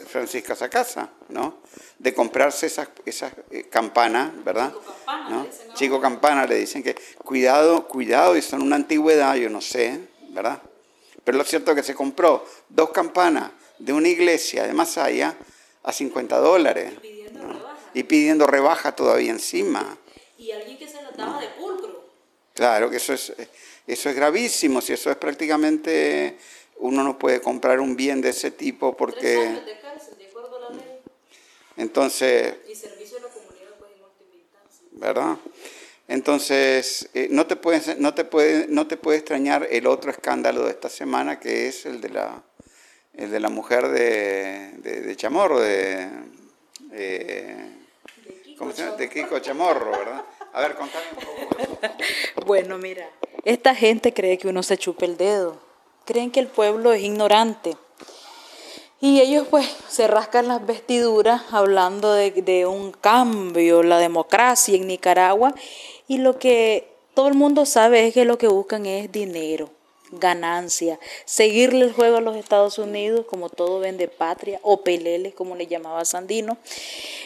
Francisca Sacasa, ¿no? De comprarse esas, esas eh, campanas, ¿verdad? Chico Campana, ¿no? Chico Campana le dicen que cuidado, cuidado, y son una antigüedad, yo no sé, ¿verdad? Pero lo cierto es que se compró dos campanas de una iglesia de Masaya a 50 dólares. Y pidiendo, rebaja. y pidiendo rebaja todavía encima. Y alguien que se la daba de pulcro. Claro que eso es, eso es gravísimo, si eso es prácticamente, uno no puede comprar un bien de ese tipo porque... Tres años de cárcel, de acuerdo a la ley. Entonces, Y servicio a la comunidad, pues, en. ¿verdad? Entonces, eh, no, te puede, no, te puede, no te puede extrañar el otro escándalo de esta semana, que es el de la, el de la mujer de, de, Chamorro, de, ¿cómo se llama? De Kiko Chamorro, ¿verdad? A ver, contame un poco. Bueno, mira, esta gente cree que uno se chupe el dedo. Creen que el pueblo es ignorante. Y ellos pues se rascan las vestiduras hablando de, de un cambio, la democracia en Nicaragua. Y lo que todo el mundo sabe es que lo que buscan es dinero, ganancia, seguirle el juego a los Estados Unidos, como todo vende patria, o peleles, como le llamaba Sandino.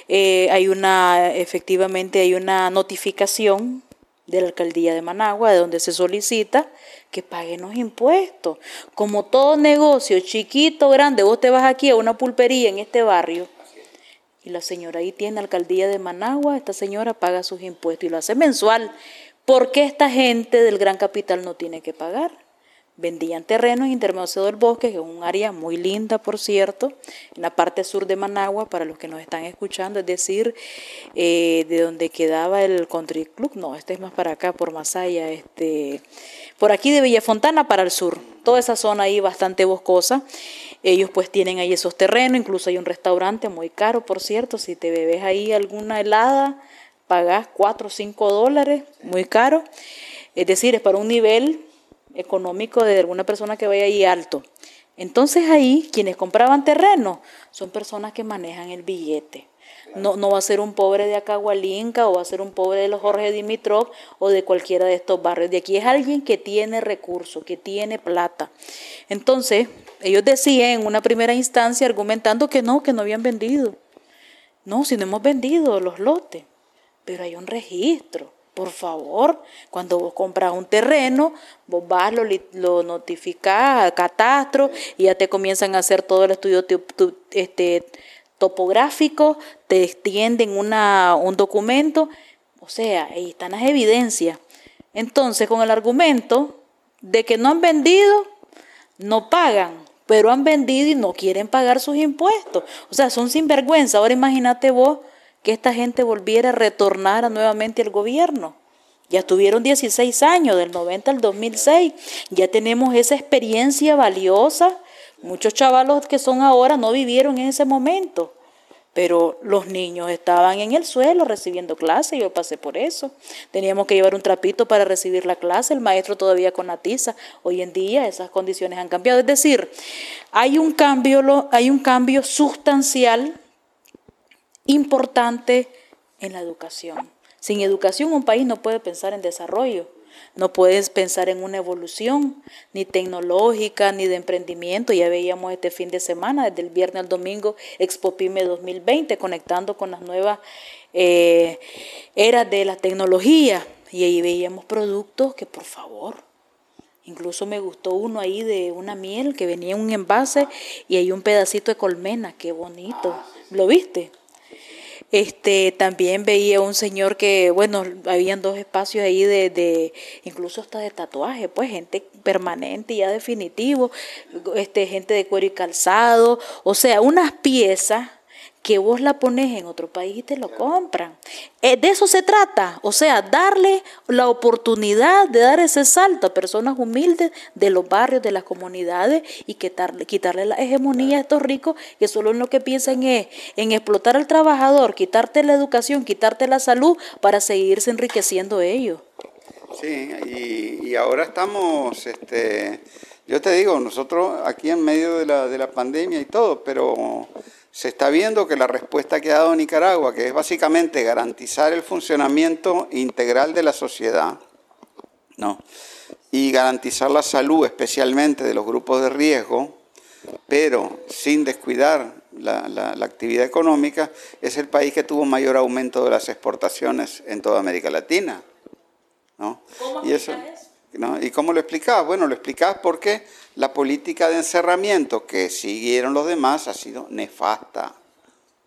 Eh, hay una, efectivamente, hay una notificación de la alcaldía de Managua, de donde se solicita que paguen los impuestos. Como todo negocio, chiquito, grande, vos te vas aquí a una pulpería en este barrio y la señora ahí tiene alcaldía de Managua, esta señora paga sus impuestos y lo hace mensual. ¿Por qué esta gente del gran capital no tiene que pagar? Vendían terrenos intermedio del bosque, que es un área muy linda, por cierto, en la parte sur de Managua, para los que nos están escuchando, es decir, eh, de donde quedaba el Country Club, no, este es más para acá, por Masaya, este, por aquí de Villafontana para el sur, toda esa zona ahí bastante boscosa. Ellos pues tienen ahí esos terrenos, incluso hay un restaurante muy caro, por cierto, si te bebes ahí alguna helada, pagás 4 o 5 dólares, muy caro. Es decir, es para un nivel económico de alguna persona que vaya ahí alto. Entonces ahí quienes compraban terreno son personas que manejan el billete. No, no va a ser un pobre de Acahualinca o va a ser un pobre de los Jorge Dimitrov o de cualquiera de estos barrios. De aquí es alguien que tiene recursos, que tiene plata. Entonces, ellos decían en una primera instancia argumentando que no, que no habían vendido. No, si no hemos vendido los lotes, pero hay un registro. Por favor, cuando vos compras un terreno, vos vas, lo, lo notificás al catastro y ya te comienzan a hacer todo el estudio tu- tu- este, topográfico, te extienden una, un documento, o sea, ahí están las evidencias. Entonces, con el argumento de que no han vendido, no pagan, pero han vendido y no quieren pagar sus impuestos. O sea, son sinvergüenza. Ahora imagínate vos que esta gente volviera a retornar a nuevamente al gobierno. Ya tuvieron 16 años, del 90 al 2006. Ya tenemos esa experiencia valiosa. Muchos chavalos que son ahora no vivieron en ese momento. Pero los niños estaban en el suelo recibiendo clase, yo pasé por eso. Teníamos que llevar un trapito para recibir la clase, el maestro todavía con la tiza. Hoy en día esas condiciones han cambiado. Es decir, hay un cambio, hay un cambio sustancial importante en la educación. Sin educación un país no puede pensar en desarrollo, no puedes pensar en una evolución, ni tecnológica, ni de emprendimiento. Ya veíamos este fin de semana, desde el viernes al domingo, Expo Pyme 2020, conectando con las nuevas eh, eras de la tecnología. Y ahí veíamos productos que, por favor, Incluso me gustó uno ahí de una miel que venía en un envase y hay un pedacito de colmena, qué bonito. ¿Lo viste? Este, también veía un señor que, bueno, habían dos espacios ahí de, incluso hasta de tatuaje, pues gente permanente ya definitivo, este, gente de cuero y calzado, o sea, unas piezas que vos la pones en otro país y te lo compran. Eh, de eso se trata, o sea, darle la oportunidad de dar ese salto a personas humildes de los barrios, de las comunidades y quitarle, quitarle la hegemonía a estos ricos que solo en lo que piensan es en explotar al trabajador, quitarte la educación, quitarte la salud para seguirse enriqueciendo ellos. Sí, y, y ahora estamos, este, yo te digo, nosotros aquí en medio de la, de la pandemia y todo, pero se está viendo que la respuesta que ha dado Nicaragua, que es básicamente garantizar el funcionamiento integral de la sociedad, ¿no? y garantizar la salud especialmente de los grupos de riesgo, pero sin descuidar la, la- la actividad económica, es el país que tuvo mayor aumento de las exportaciones en toda América Latina. ¿no? ¿Cómo y eso, eso? ¿no? ¿Y cómo lo explicás? Bueno, lo explicás porque la política de encerramiento que siguieron los demás ha sido nefasta.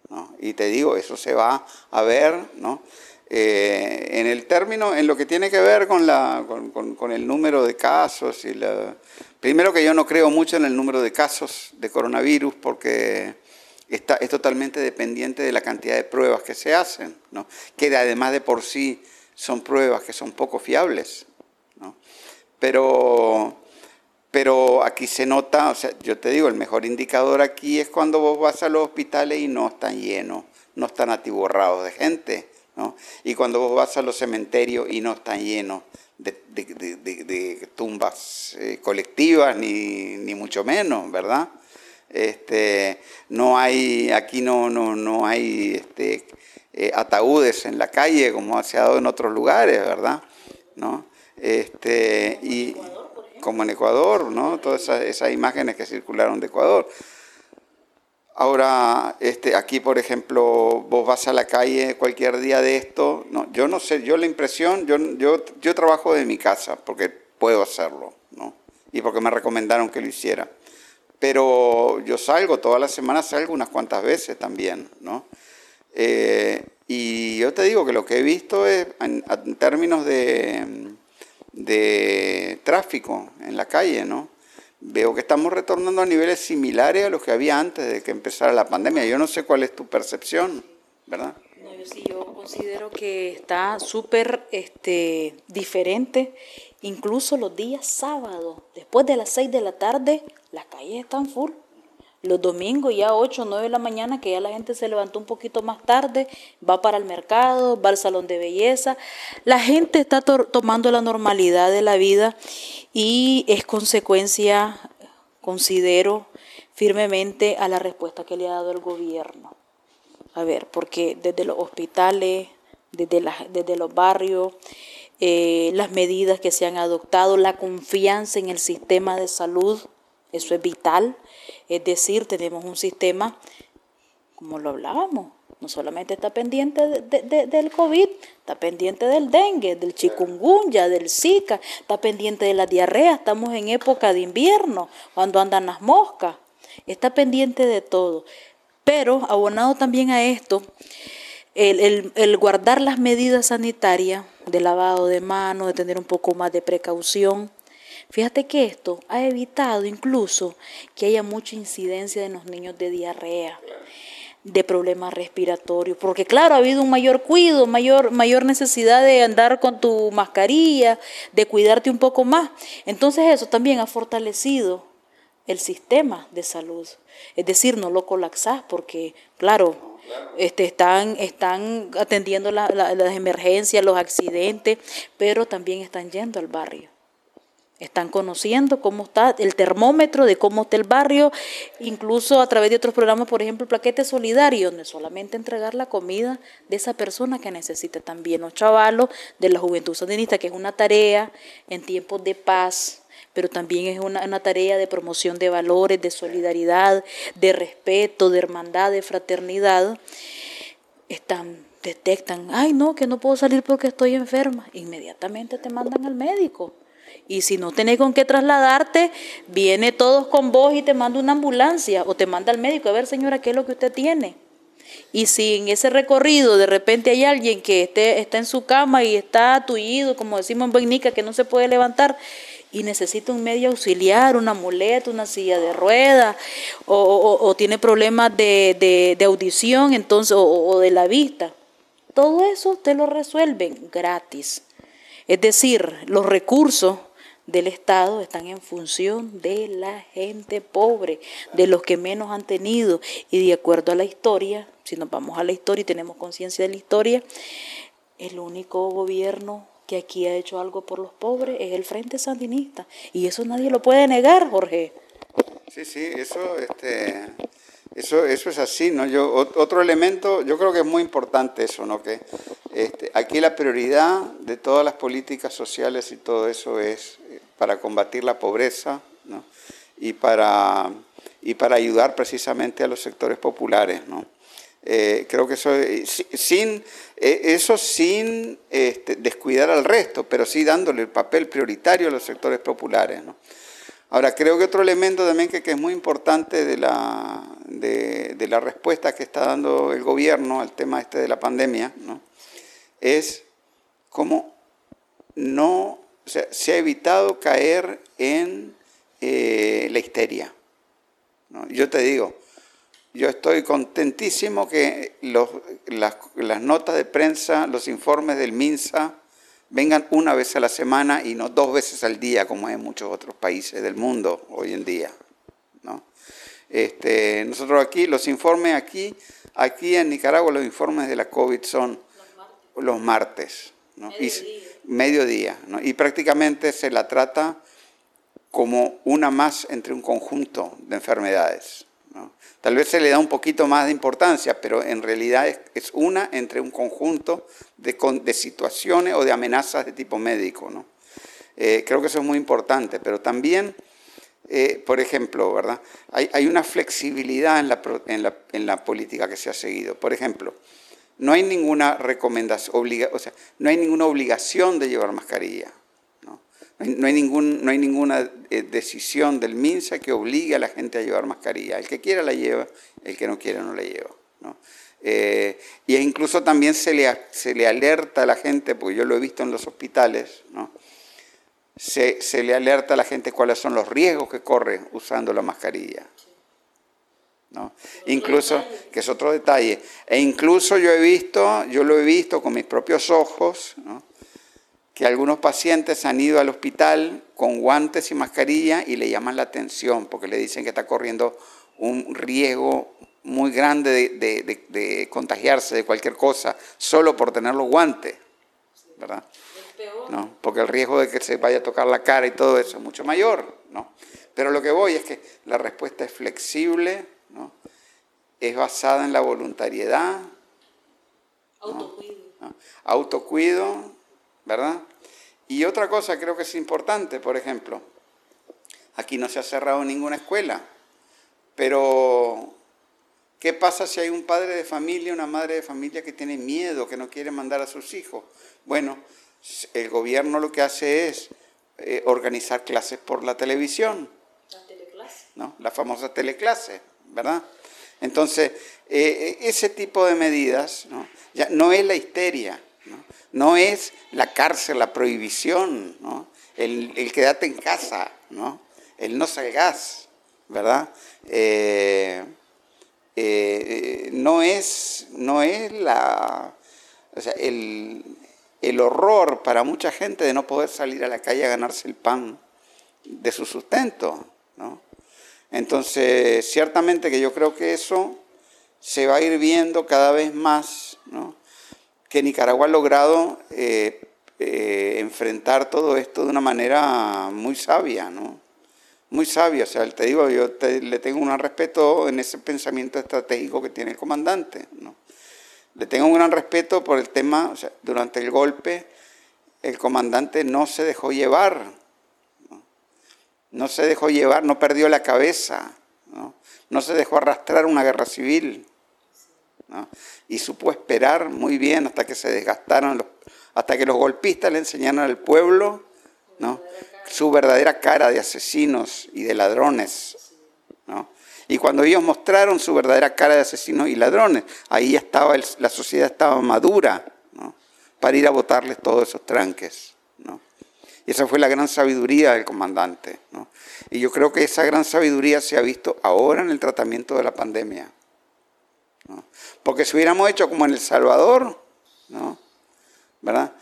¿no? Y te digo, eso se va a ver, ¿no? Eh, en el término, en lo que tiene que ver con, la, con, el número de casos y la... Primero que yo no creo mucho en el número de casos de coronavirus porque está, es totalmente dependiente de la cantidad de pruebas que se hacen, ¿no? que además de por sí son pruebas que son poco fiables. ¿no? Pero, pero aquí se nota, o sea, yo te digo, el mejor indicador aquí es cuando vos vas a los hospitales y no están llenos, no están atiborrados de gente. ¿no? Y cuando vos vas a los cementerios y no están llenos de, tumbas eh, colectivas, ni, ni, mucho menos, ¿verdad? Este, no hay, aquí no, no, no hay este, eh, ataúdes en la calle como se ha dado en otros lugares, ¿verdad? ¿No? Este, y como en Ecuador, ¿no? Todas esas, esas, imágenes que circularon de Ecuador. Ahora, este, aquí, por ejemplo, vos vas a la calle cualquier día de esto, no, yo no sé, yo la impresión, yo, yo, yo trabajo de mi casa porque puedo hacerlo, ¿no? Y porque me recomendaron que lo hiciera. Pero yo salgo, todas las semanas salgo unas cuantas veces también, ¿no? Eh, y yo te digo que lo que he visto es, en, términos de, de tráfico en la calle, ¿no? Veo que estamos retornando a niveles similares a los que había antes de que empezara la pandemia. Yo no sé cuál es tu percepción, ¿verdad? No, yo sí, yo considero que está súper este, diferente. Incluso los días sábados, después de las 6 de la tarde, las calles están full. Los domingos ya 8 o 9 de la mañana, que ya la gente se levantó un poquito más tarde, va para el mercado, va al salón de belleza. La gente está tomando la normalidad de la vida y es consecuencia, considero firmemente, a la respuesta que le ha dado el gobierno. A ver, porque desde los hospitales, desde, desde los barrios, eh, las medidas que se han adoptado, la confianza en el sistema de salud, eso es vital. Es decir, tenemos un sistema, como lo hablábamos, no solamente está pendiente del COVID, está pendiente del dengue, del chikungunya, del zika, está pendiente de la diarrea, estamos en época de invierno, cuando andan las moscas, está pendiente de todo. Pero abonado también a esto, el, el guardar las medidas sanitarias de lavado de manos, de tener un poco más de precaución, Fíjate que esto ha evitado incluso que haya mucha incidencia en los niños de diarrea de problemas respiratorios, porque claro, ha habido un mayor cuidado, mayor, mayor necesidad de andar con tu mascarilla, de cuidarte un poco más. Entonces eso también ha fortalecido el sistema de salud. Es decir, no lo colapsás porque, claro, este, están, están atendiendo las emergencias, los accidentes, pero también están yendo al barrio. Están conociendo cómo está el termómetro de cómo está el barrio, incluso a través de otros programas, por ejemplo, el Plaquete Solidario, donde solamente entregar la comida de esa persona que necesita también los chavalos de la juventud sandinista, que es una tarea en tiempos de paz, pero también es una, una, tarea de promoción de valores, de solidaridad, de respeto, de hermandad, de fraternidad. Están, detectan, ay no, que no puedo salir porque estoy enferma. Inmediatamente te mandan al médico y si no tenés con qué trasladarte, viene todos con vos y te manda una ambulancia o te manda al médico a ver, señora, qué es lo que usted tiene. Y si en ese recorrido de repente hay alguien que esté, está en su cama y está atullido, como decimos en Benica, que no se puede levantar y necesita un medio auxiliar, una muleta, una silla de ruedas, o, tiene problemas de, audición entonces, o de la vista, todo eso te lo resuelven gratis. Es decir, los recursos del Estado están en función de la gente pobre, de los que menos han tenido. Y de acuerdo a la historia, si nos vamos a la historia y tenemos conciencia de la historia, el único gobierno que aquí ha hecho algo por los pobres es el Frente Sandinista. Y eso nadie lo puede negar, Jorge. Sí, sí, eso, este, eso, eso es así, ¿no? Yo, otro elemento, yo creo que es muy importante eso, ¿no? Que este, aquí la prioridad de todas las políticas sociales y todo eso es eh, para combatir la pobreza ¿no? y, para, y para ayudar precisamente a los sectores populares, ¿no? Eh, creo que eso, eh, sin, eso sin este, descuidar al resto, pero sí dándole el papel prioritario a los sectores populares. ¿no? Ahora, creo que otro elemento también que, es muy importante de la, de, la respuesta que está dando el gobierno al tema este de la pandemia, ¿no? es cómo no se ha evitado caer en eh, la histeria. Yo te digo, yo estoy contentísimo que las, notas de prensa, los informes del MINSA vengan una vez a la semana y no dos veces al día, como en muchos otros países del mundo hoy en día. Este, nosotros aquí, los informes aquí, aquí en Nicaragua, los informes de la COVID son los martes. mediodía. Y, y prácticamente se la trata como una más entre un conjunto de enfermedades. Tal vez se le da un poquito más de importancia, pero en realidad es, una entre un conjunto de, situaciones o de amenazas de tipo médico. ¿no? Eh, creo que eso es muy importante, pero también, eh, por ejemplo, ¿verdad? Hay, una flexibilidad en la, política que se ha seguido. Por ejemplo, no hay ninguna recomendación, o sea, no hay ninguna obligación de llevar mascarilla. No hay, ningún, no hay ninguna eh, decisión del MINSA que obligue a la gente a llevar mascarilla. El que quiera la lleva, el que no quiera no la lleva. ¿no? Eh, y incluso también se le, se le alerta a la gente, porque yo lo he visto en los hospitales, ¿no? se, se le alerta a la gente cuáles son los riesgos que corre usando la mascarilla. ¿no? Incluso, que es otro detalle, e incluso yo he visto, yo lo he visto con mis propios ojos, ¿no? Que algunos pacientes han ido al hospital con guantes y mascarilla y le llaman la atención porque le dicen que está corriendo un riesgo muy grande de, contagiarse de cualquier cosa solo por tener los guantes, ¿verdad? No, porque el riesgo de que se vaya a tocar la cara y todo eso es mucho mayor, ¿no? Pero lo que voy es que la respuesta es flexible, ¿no? Es basada en la voluntariedad, autocuido, autocuido ¿verdad? Y otra cosa creo que es importante, por ejemplo, aquí no se ha cerrado ninguna escuela, pero ¿qué pasa si hay un padre de familia, una madre de familia que tiene miedo, que no quiere mandar a sus hijos? Bueno, el gobierno lo que hace es eh, organizar clases por la televisión. La teleclase. ¿no? La famosa teleclase, ¿verdad? Entonces, eh, ese tipo de medidas ¿no? Ya no es la histeria, no es la cárcel, la prohibición, el, el, quedarte en casa, ¿no? el no salgas, ¿verdad? Eh, eh, no, es, no es la, el, el horror para mucha gente de no poder salir a la calle a ganarse el pan de su sustento. ¿no? Entonces, ciertamente que yo creo que eso se va a ir viendo cada vez más, ¿no? Que Nicaragua ha logrado eh, eh, enfrentar todo esto de una manera muy sabia, ¿no? Muy sabia, o sea, te digo, yo le tengo un gran respeto en ese pensamiento estratégico que tiene el comandante, ¿no? Le tengo un gran respeto por el tema, o sea, durante el golpe el comandante no se dejó llevar, no, no se dejó llevar, no perdió la cabeza, ¿no? no se dejó arrastrar una guerra civil y supo esperar muy bien hasta que se desgastaron, hasta que los golpistas le enseñaron al pueblo su verdadera cara de asesinos y de ladrones. Y cuando ellos mostraron su verdadera cara de asesinos y ladrones, ahí estaba la sociedad estaba madura para ir a botarles todos esos tranques. Y esa fue la gran sabiduría del comandante. Y yo creo que esa gran sabiduría se ha visto ahora en el tratamiento de la pandemia. Porque si hubiéramos hecho como en El Salvador, ¿no? ¿verdad?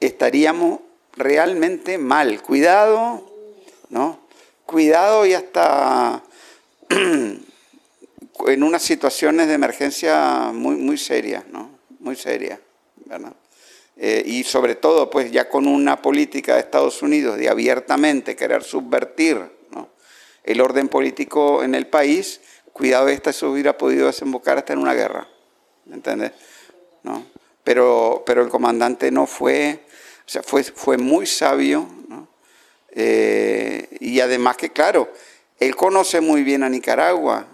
Estaríamos realmente mal. Cuidado, ¿no? Cuidado y hasta en unas situaciones de emergencia muy, muy serias, ¿no? Muy serias, ¿verdad? Eh, y sobre todo, pues ya con una política de Estados Unidos de abiertamente querer subvertir el orden político en el país, cuidado, esta se hubiera podido desembocar hasta en una guerra, ¿me entiendes? ¿No? Pero, pero el comandante no fue, o sea, fue, fue muy sabio, ¿no? Eh, y además que, claro, él conoce muy bien a Nicaragua,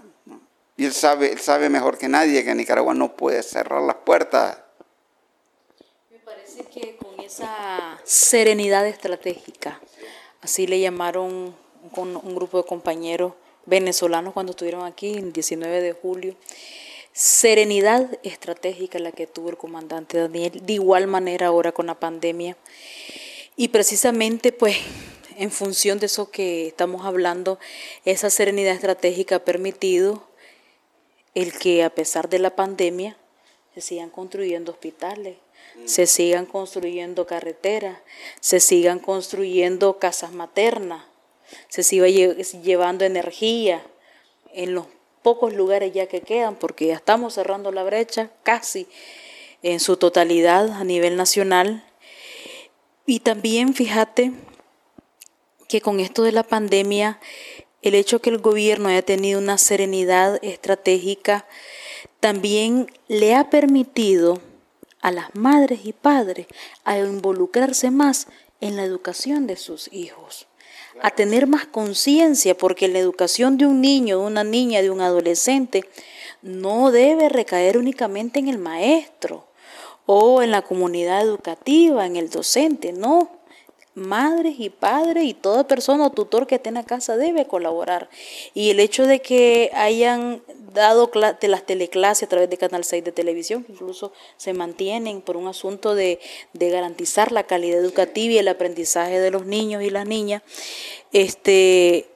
y él sabe, él sabe mejor que nadie que Nicaragua no puede cerrar las puertas. Me parece que con esa serenidad estratégica, así le llamaron con un grupo de compañeros venezolanos cuando estuvieron aquí el 19 de julio, serenidad estratégica la que tuvo el comandante Daniel, de igual manera ahora con la pandemia. Y precisamente pues en función de eso que estamos hablando, esa serenidad estratégica ha permitido el que a pesar de la pandemia se sigan construyendo hospitales, se sigan construyendo carreteras, se sigan construyendo casas maternas, se siga llevando energía en los pocos lugares ya que quedan, porque ya estamos cerrando la brecha casi en su totalidad a nivel nacional. Y también fíjate que con esto de la pandemia, el hecho que el gobierno haya tenido una serenidad estratégica también le ha permitido a las madres y padres a involucrarse más en la educación de sus hijos, a tener más conciencia, porque la educación de un niño, de una niña, de un adolescente, no debe recaer únicamente en el maestro o en la comunidad educativa, en el docente, no madres y padres y toda persona o tutor que esté en la casa debe colaborar. Y el hecho de que hayan dado de las teleclases a través de Canal 6 de televisión, que incluso se mantienen por un asunto de, de, garantizar la calidad educativa y el aprendizaje de los niños y las niñas, este,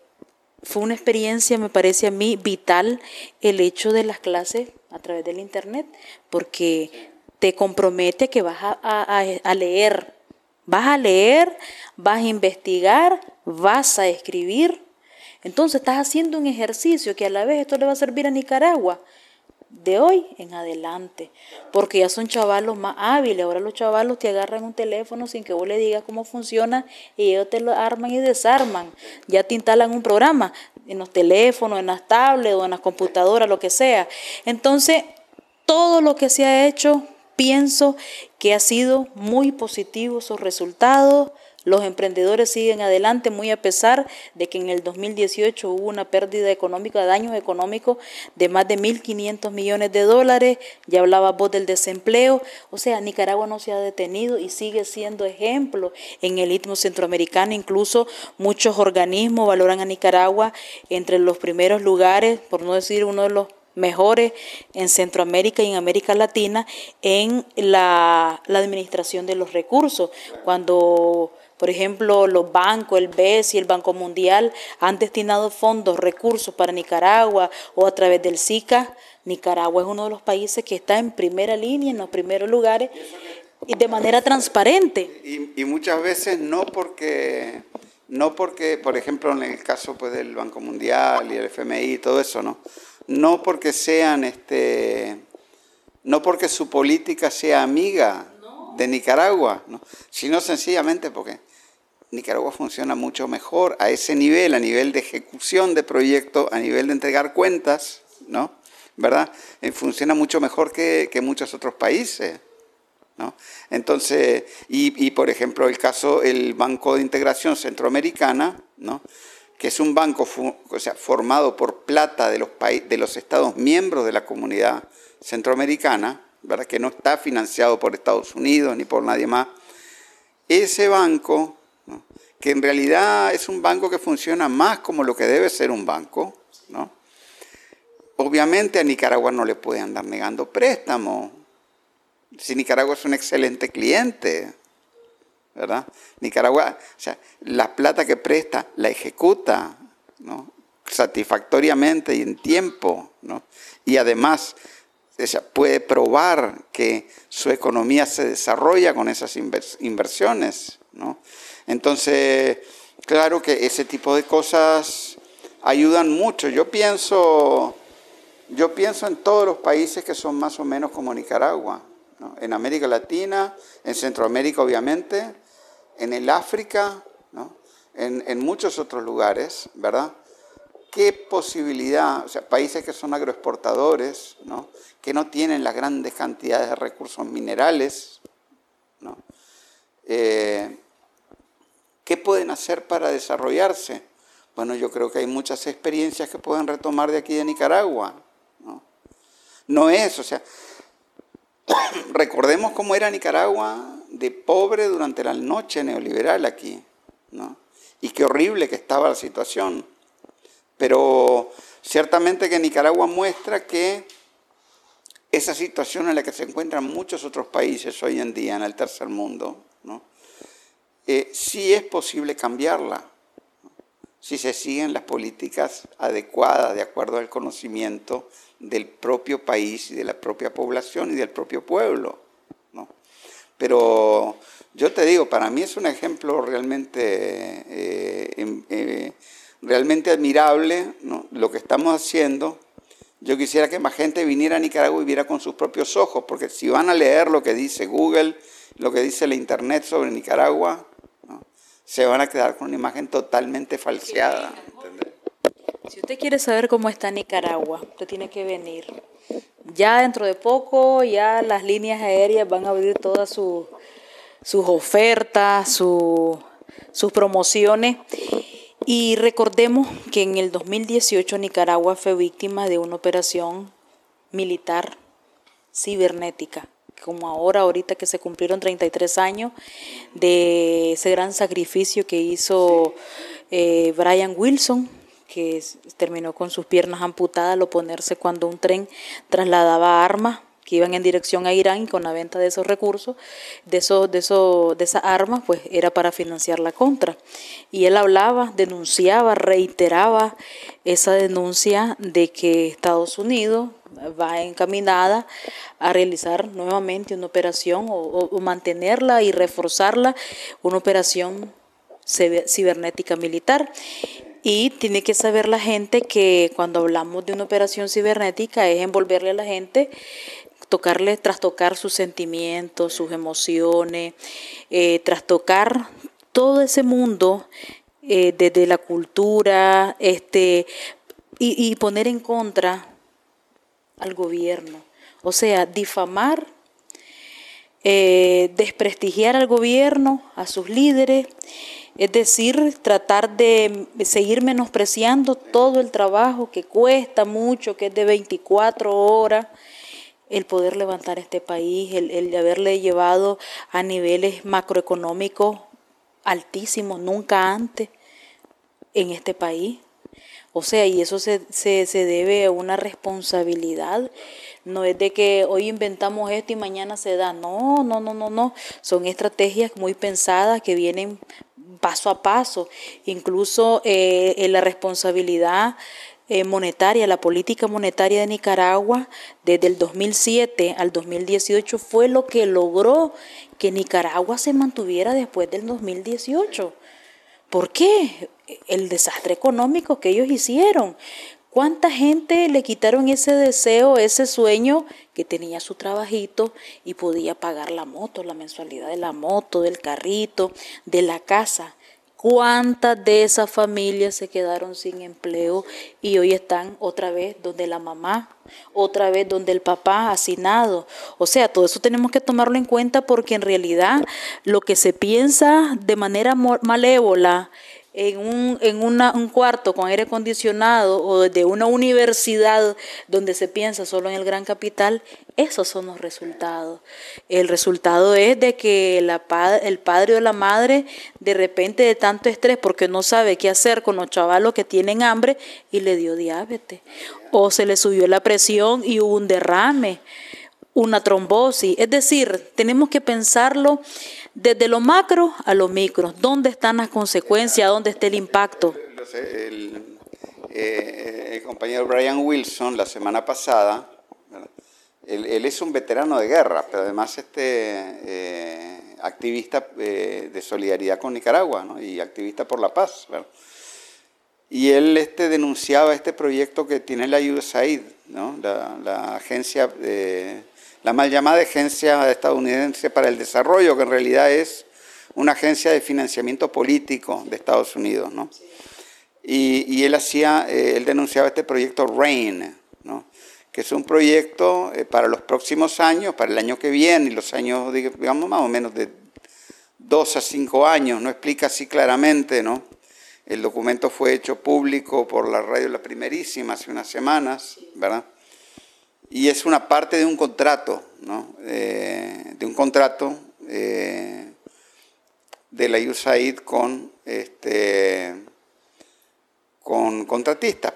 fue una experiencia, me parece a mí, vital el hecho de las clases a través del Internet, porque te compromete que vas a, a, a leer Vas a leer, vas a investigar, vas a escribir. Entonces estás haciendo un ejercicio que a la vez esto le va a servir a Nicaragua de hoy en adelante, porque ya son chavalos más hábiles. Ahora los chavalos te agarran un teléfono sin que vos le digas cómo funciona y ellos te lo arman y desarman. Ya te instalan un programa en los teléfonos, en las tablets o en las computadoras, lo que sea. Entonces, todo lo que se ha hecho pienso que ha sido muy positivo sus resultados. Los emprendedores siguen adelante muy a pesar de que en el 2018 hubo una pérdida económica, daños económicos de más de 1.500 millones de dólares. Ya hablaba vos del desempleo. O sea, Nicaragua no se ha detenido y sigue siendo ejemplo en el ritmo centroamericano. Incluso muchos organismos valoran a Nicaragua entre los primeros lugares, por no decir uno de los mejores en Centroamérica y en América Latina en la, administración de los recursos. Cuando, por ejemplo, los bancos, el BES y el Banco Mundial han destinado fondos, recursos para Nicaragua o a través del SICA, Nicaragua es uno de los países que está en primera línea, en los primeros lugares y de manera transparente. Y, muchas veces no porque, no porque, por ejemplo, en el caso pues, del Banco Mundial y el FMI y todo eso, ¿no? No porque sean, este, no porque su política sea amiga de Nicaragua, sino sencillamente porque Nicaragua funciona mucho mejor a ese nivel, a nivel de ejecución de proyectos, a nivel de entregar cuentas, ¿no? ¿Verdad? Eh, funciona mucho mejor que, muchos otros países. ¿No? Entonces, y, y, por ejemplo, el caso, el Banco de Integración Centroamericana, ¿no? Que es un banco o sea, formado por plata de los, de los Estados miembros de la comunidad centroamericana, ¿verdad? que no está financiado por Estados Unidos ni por nadie más, ese banco, que en realidad es un banco que funciona más como lo que debe ser un banco, obviamente a Nicaragua no le puede andar negando préstamos, si Nicaragua es un excelente cliente, Nicaragua, o sea, la plata que presta la ejecuta, ¿no? satisfactoriamente y en tiempo, ¿no? Y además puede probar que su economía se desarrolla con esas inversiones, ¿no? Entonces, claro que ese tipo de cosas ayudan mucho. Yo pienso, yo pienso en todos los países que son más o menos como Nicaragua, en América Latina, en Centroamérica obviamente, en el África, en, muchos otros lugares, ¿verdad? ¿Qué posibilidad, o sea, países que son agroexportadores, ¿no? que no tienen las grandes cantidades de recursos minerales, ¿no? Eh, ¿qué pueden hacer para desarrollarse? Bueno, yo creo que hay muchas experiencias que pueden retomar de aquí de Nicaragua. No, no es, o sea, recordemos cómo era Nicaragua de pobre durante la noche neoliberal aquí, ¿no? Y qué horrible que estaba la situación. Pero ciertamente que Nicaragua muestra que esa situación en la que se encuentran muchos otros países hoy en día en el tercer mundo, ¿no? Eh, sí es posible cambiarla si se siguen las políticas adecuadas de acuerdo al conocimiento del propio país y de la propia población y del propio pueblo. Pero yo te digo, para mí es un ejemplo realmente, eh, em, eh, realmente admirable lo que estamos haciendo. Yo quisiera que más gente viniera a Nicaragua y viera con sus propios ojos, porque si van a leer lo que dice Google, lo que dice la Internet sobre Nicaragua, se van a quedar con una imagen totalmente falseada. Si usted quiere saber cómo está Nicaragua, usted tiene que venir. Ya dentro de poco, ya las líneas aéreas van a abrir todas sus ofertas, sus promociones. Y recordemos que en el 2018 Nicaragua fue víctima de una operación militar cibernética como ahora, ahorita que se cumplieron 33 años de ese gran sacrificio que hizo eh, Brian Wilson, que terminó con sus piernas amputadas al oponerse cuando un tren trasladaba armas que iban en dirección a Irán y con la venta de esos recursos, de, esos, de, esos, de esas armas, pues era para financiar la contra. Y él hablaba, denunciaba, reiteraba esa denuncia de que Estados Unidos va encaminada a realizar nuevamente una operación o, mantenerla y reforzarla, una operación cibernética militar. Y tiene que saber la gente que cuando hablamos de una operación cibernética es envolverle a la gente, tocarle, trastocar sus sentimientos, sus emociones, eh, trastocar todo ese mundo eh, desde la cultura, este, y poner en contra al gobierno. O sea, difamar, eh, desprestigiar al gobierno, a sus líderes, es decir, tratar de seguir menospreciando todo el trabajo que cuesta mucho, que es de 24 horas, el poder levantar este país, el, el haberle llevado a niveles macroeconómicos altísimos, nunca antes en este país. O sea, y eso se, se, se, debe a una responsabilidad. No es de que hoy inventamos esto y mañana se da. No, no, no, no, no. Son estrategias muy pensadas que vienen paso a paso. Incluso eh, en la responsabilidad eh, monetaria, la política monetaria de Nicaragua desde el 2007 al 2018 fue lo que logró que Nicaragua se mantuviera después del 2018. ¿Por qué? El desastre económico que ellos hicieron. ¿Cuánta gente le quitaron ese deseo, ese sueño que tenía su trabajito y podía pagar la moto, la mensualidad de la moto, del carrito, de la casa? ¿Cuántas de esas familias se quedaron sin empleo y hoy están otra vez donde la mamá, otra vez donde el papá hacinado? O sea, todo eso tenemos que tomarlo en cuenta porque en realidad lo que se piensa de manera malévola en, un, en un cuarto con aire acondicionado o de una universidad donde se piensa solo en el gran capital, esos son los resultados. El resultado es de que la, el padre o la madre de repente de tanto estrés porque no sabe qué hacer con los chavalos que tienen hambre y le dio diabetes. O se le subió la presión y hubo un derrame, una trombosis. Es decir, tenemos que pensarlo desde lo macro a lo micro, ¿dónde están las consecuencias? ¿Dónde está el impacto? Eh, el, compañero Brian Wilson la semana pasada, él, es un veterano de guerra, pero además este eh, activista eh, de solidaridad con Nicaragua y activista por la paz. Y él este, denunciaba este proyecto que tiene la USAID, ¿no? la, la agencia de la mal llamada Agencia Estadounidense para el Desarrollo, que en realidad es una agencia de financiamiento político de Estados Unidos, ¿no? Y, él hacía, eh, él denunciaba este proyecto RAIN, ¿no? que es un proyecto eh, para los próximos años, para el año que viene y los años, digamos, más o menos de dos a cinco años, no explica así claramente, ¿no? El documento fue hecho público por la radio La Primerísima hace unas semanas, ¿verdad? y es una parte de un contrato, ¿no? Eh, de un contrato eh, de la USAID con, este, con contratistas,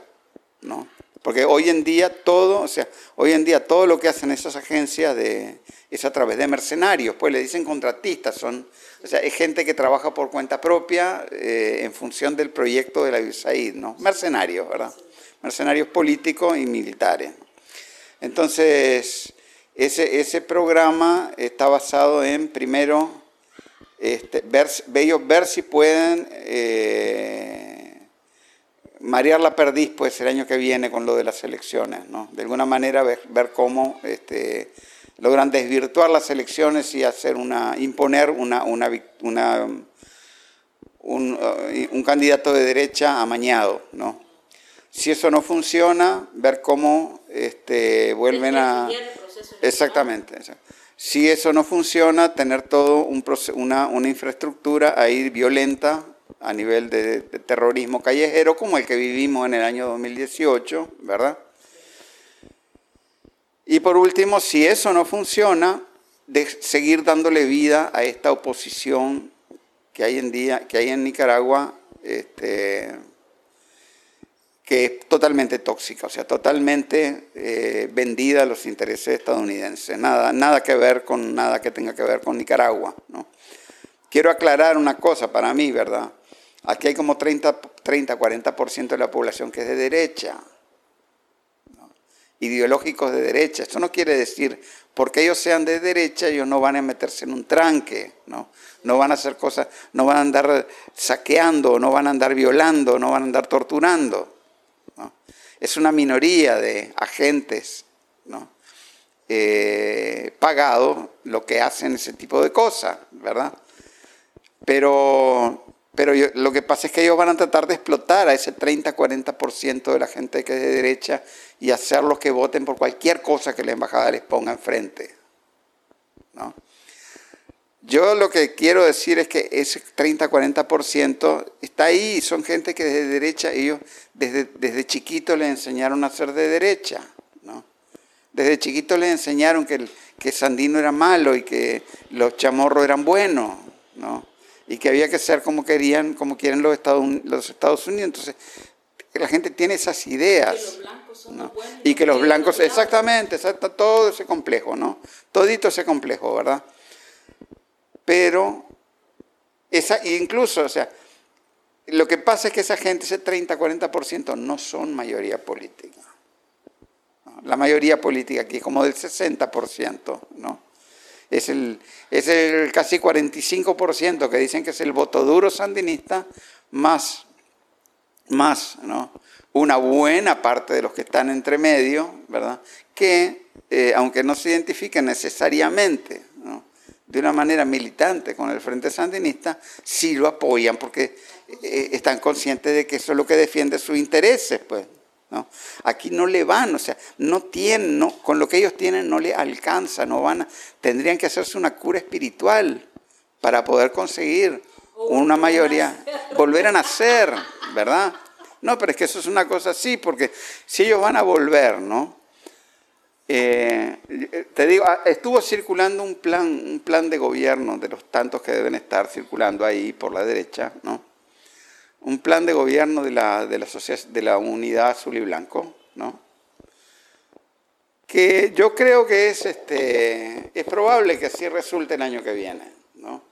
¿no? Porque hoy en día todo, o sea, hoy en día todo lo que hacen esas agencias es a través de mercenarios, pues le dicen contratistas, son, o sea, es gente que trabaja por cuenta propia eh, en función del proyecto de la USAID, ¿no? Mercenarios, ¿verdad? Mercenarios políticos y militares. Entonces, ese, ese programa está basado en, primero, este, ver, ver si pueden eh, marear la perdiz pues, el año que viene con lo de las elecciones. ¿no? De alguna manera ver, cómo este, logran desvirtuar las elecciones y hacer una, imponer una, una, una un, uh, un, candidato de derecha amañado. ¿no? Si eso no funciona, ver cómo este, vuelven a... Exactamente. Si eso no funciona, tener todo un, una, una infraestructura ahí violenta a nivel de, terrorismo callejero como el que vivimos en el año 2018, ¿verdad? Y por último, si eso no funciona, de seguir dándole vida a esta oposición que hay en día, que hay en Nicaragua, este, que es totalmente tóxica, o sea, totalmente eh, vendida a los intereses estadounidenses, nada, nada que ver con nada que tenga que ver con Nicaragua. ¿no? Quiero aclarar una cosa para mí, ¿verdad? Aquí hay como 30, 30 40% de la población que es de derecha, ideológicos de derecha. Esto no quiere decir, porque ellos sean de derecha, ellos no van a meterse en un tranque, ¿no? no van a hacer cosas, no van a andar saqueando, no van a andar violando, no van a andar torturando es una minoría de agentes ¿no? Eh, pagados lo que hacen ese tipo de cosas, ¿verdad? Pero, pero lo que pasa es que ellos van a tratar de explotar a ese 30-40% de la gente que es de derecha y hacerlos que voten por cualquier cosa que la embajada les ponga enfrente. ¿no? Yo lo que quiero decir es que ese 30-40% está ahí, son gente que desde derecha, ellos desde, desde chiquito les enseñaron a ser de derecha, ¿no? Desde chiquito les enseñaron que, que Sandino era malo y que los chamorros eran buenos, ¿no? Y que había que ser como querían, como quieren los Estados, los Estados Unidos. Entonces, la gente tiene esas ideas. Que los blancos son ¿no? buenos, y que los blancos, exactamente, exacto, todo ese complejo, ¿no? Todito ese complejo, ¿verdad? pero esa, incluso, o sea, lo que pasa es que esa gente, ese 30-40%, no son mayoría política. La mayoría política aquí, como del 60%, ¿no? Es el, es el casi 45% que dicen que es el voto duro sandinista, más, más, ¿no? Una buena parte de los que están entre medio, ¿verdad? Que, eh, aunque no se identifiquen necesariamente, de una manera militante con el Frente Sandinista, sí lo apoyan porque eh, están conscientes de que eso es lo que defiende sus intereses, pues. ¿No? Aquí no le van, o sea, no tienen, no, con lo que ellos tienen no le alcanza, no van tendrían que hacerse una cura espiritual para poder conseguir una mayoría, volver a nacer, ¿verdad? No, pero es que eso es una cosa así, porque si ellos van a volver, ¿no? Eh, te digo, ah, estuvo circulando un plan, un plan de gobierno de los tantos que deben estar circulando ahí por la derecha, ¿no? Un plan de gobierno de la, de la, de la unidad azul y blanco, ¿no? Que yo creo que es, este, es probable que así resulte el año que viene, ¿no?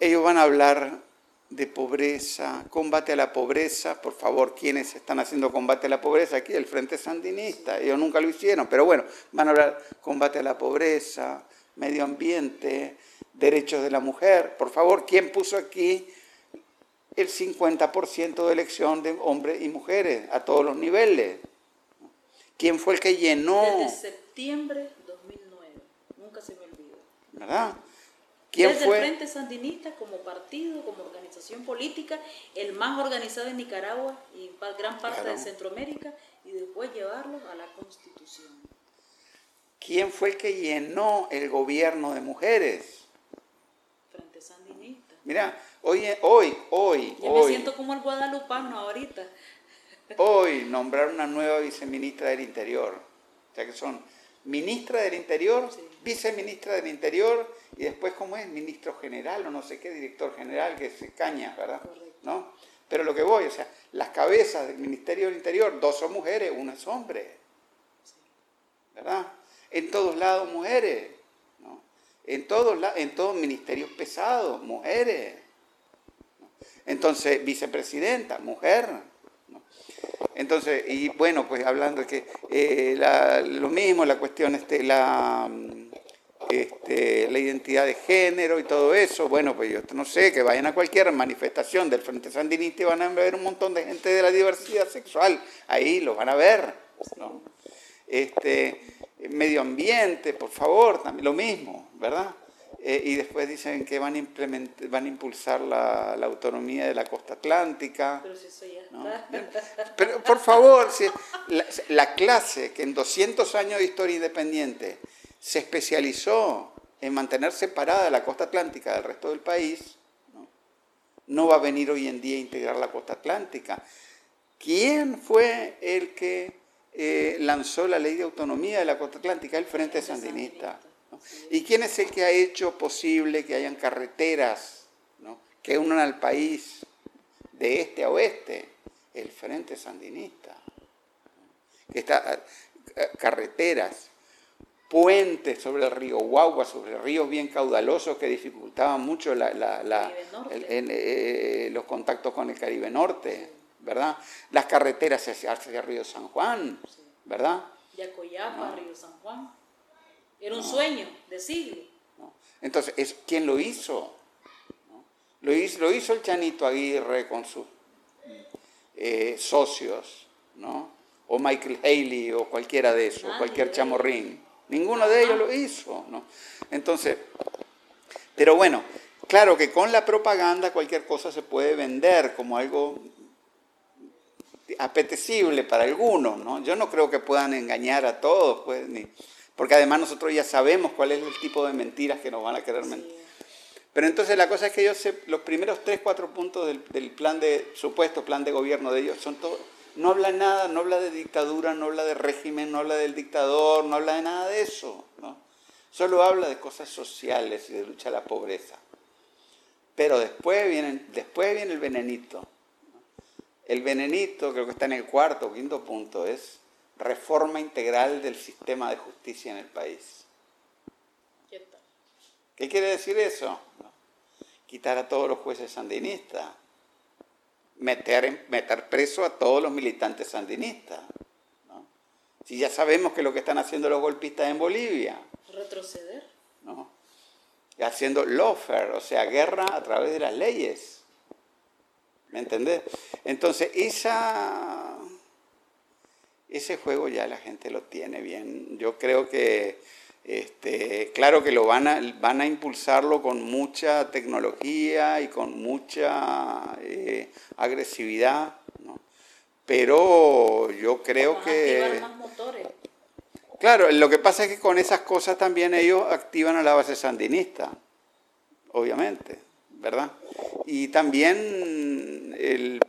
Ellos van a hablar de pobreza, combate a la pobreza. Por favor, ¿quiénes están haciendo combate a la pobreza? Aquí el Frente Sandinista, ellos nunca lo hicieron, pero bueno, van a hablar combate a la pobreza, medio ambiente, derechos de la mujer. Por favor, ¿quién puso aquí el 50% de elección de hombres y mujeres a todos los niveles? ¿Quién fue el que llenó? Desde septiembre 2009, nunca se me olvidó. ¿Verdad? ¿Quién Desde fue? el Frente Sandinista como partido, como organización política, el más organizado en Nicaragua y gran parte de Centroamérica, y después llevarlo a la Constitución. ¿Quién fue el que llenó el gobierno de mujeres? Frente Sandinista. Mira, hoy, hoy, hoy. Yo me siento como el guadalupano ahorita. Hoy nombraron una nueva viceministra del Interior. O sea que son ministra del Interior, viceministra del Interior y después, ¿cómo es? Ministro general o no sé qué, director general, que se caña, ¿verdad? ¿No? Pero lo que voy, o sea, las cabezas del Ministerio del Interior, dos son mujeres, una es hombre. ¿Verdad? En todos lados mujeres. ¿no? En, todos, en todos ministerios pesados, mujeres. Entonces, vicepresidenta, mujer. Entonces, y bueno, pues hablando de que eh, lo mismo, la cuestión, este, la, este, la identidad de género y todo eso, bueno, pues yo no sé, que vayan a cualquier manifestación del Frente Sandinista y van a ver un montón de gente de la diversidad sexual, ahí lo van a ver. Este, medio ambiente, por favor, también lo mismo, ¿verdad? Eh, y después dicen que van a, implementar, van a impulsar la, autonomía de la costa atlántica. Pero si eso ya está. Pero por favor, si la, clase que en 200 años de historia independiente se especializó en mantener separada la costa atlántica del resto del país, ¿no? va a venir hoy en día a integrar la costa atlántica. ¿Quién fue el que eh, lanzó la ley de autonomía de la costa atlántica? El Frente Sandinista. ¿Y quién es el que ha hecho posible que hayan carreteras que unan al país de este a oeste? El Frente Sandinista. Está, eh, carreteras, puentes sobre el río Guagua, sobre ríos bien caudalosos que dificultaban mucho eh, los contactos con el Caribe Norte, ¿verdad? Las carreteras hacia, el río San Juan, ¿verdad? Yacoyapa, Río San Juan. Era un sueño de siglo. Entonces, ¿es, ¿quién lo hizo? Lo, hizo? Lo hizo el Chanito Aguirre con sus eh, socios, ¿no? O Michael Haley o cualquiera de esos, cualquier chamorrín. Ninguno de ellos lo hizo, ¿no? Entonces, pero bueno, claro que con la propaganda cualquier cosa se puede vender como algo apetecible para algunos, ¿no? Yo no creo que puedan engañar a todos, pues, ni, porque además nosotros ya sabemos cuál es el tipo de mentiras que nos van a querer mentir. Pero entonces la cosa es que ellos, los primeros tres, cuatro puntos del, plan de, supuesto plan de gobierno de ellos, son todos, no habla nada, no habla de dictadura, no habla de régimen, no habla del dictador, no habla de nada de eso, ¿no? Solo habla de cosas sociales y de lucha a la pobreza. Pero después viene, después viene el venenito. El venenito, creo que está en el cuarto o quinto punto, es reforma integral del sistema de justicia en el país. ¿Qué quiere decir eso? Quitar a todos los jueces sandinistas, meter, meter preso a todos los militantes sandinistas. Si ya sabemos que lo que están haciendo los golpistas en Bolivia. Retroceder. ¿no? Haciendo lawfare, o sea, guerra a través de las leyes. ¿Me entendés? Entonces, esa ese juego ya la gente lo tiene bien. Yo creo que, este, claro que lo van a, van a impulsarlo con mucha tecnología y con mucha eh, agresividad, ¿no? pero yo creo que... Más motores. Claro, lo que pasa es que con esas cosas también ellos activan a la base sandinista, obviamente, ¿verdad? Y también el,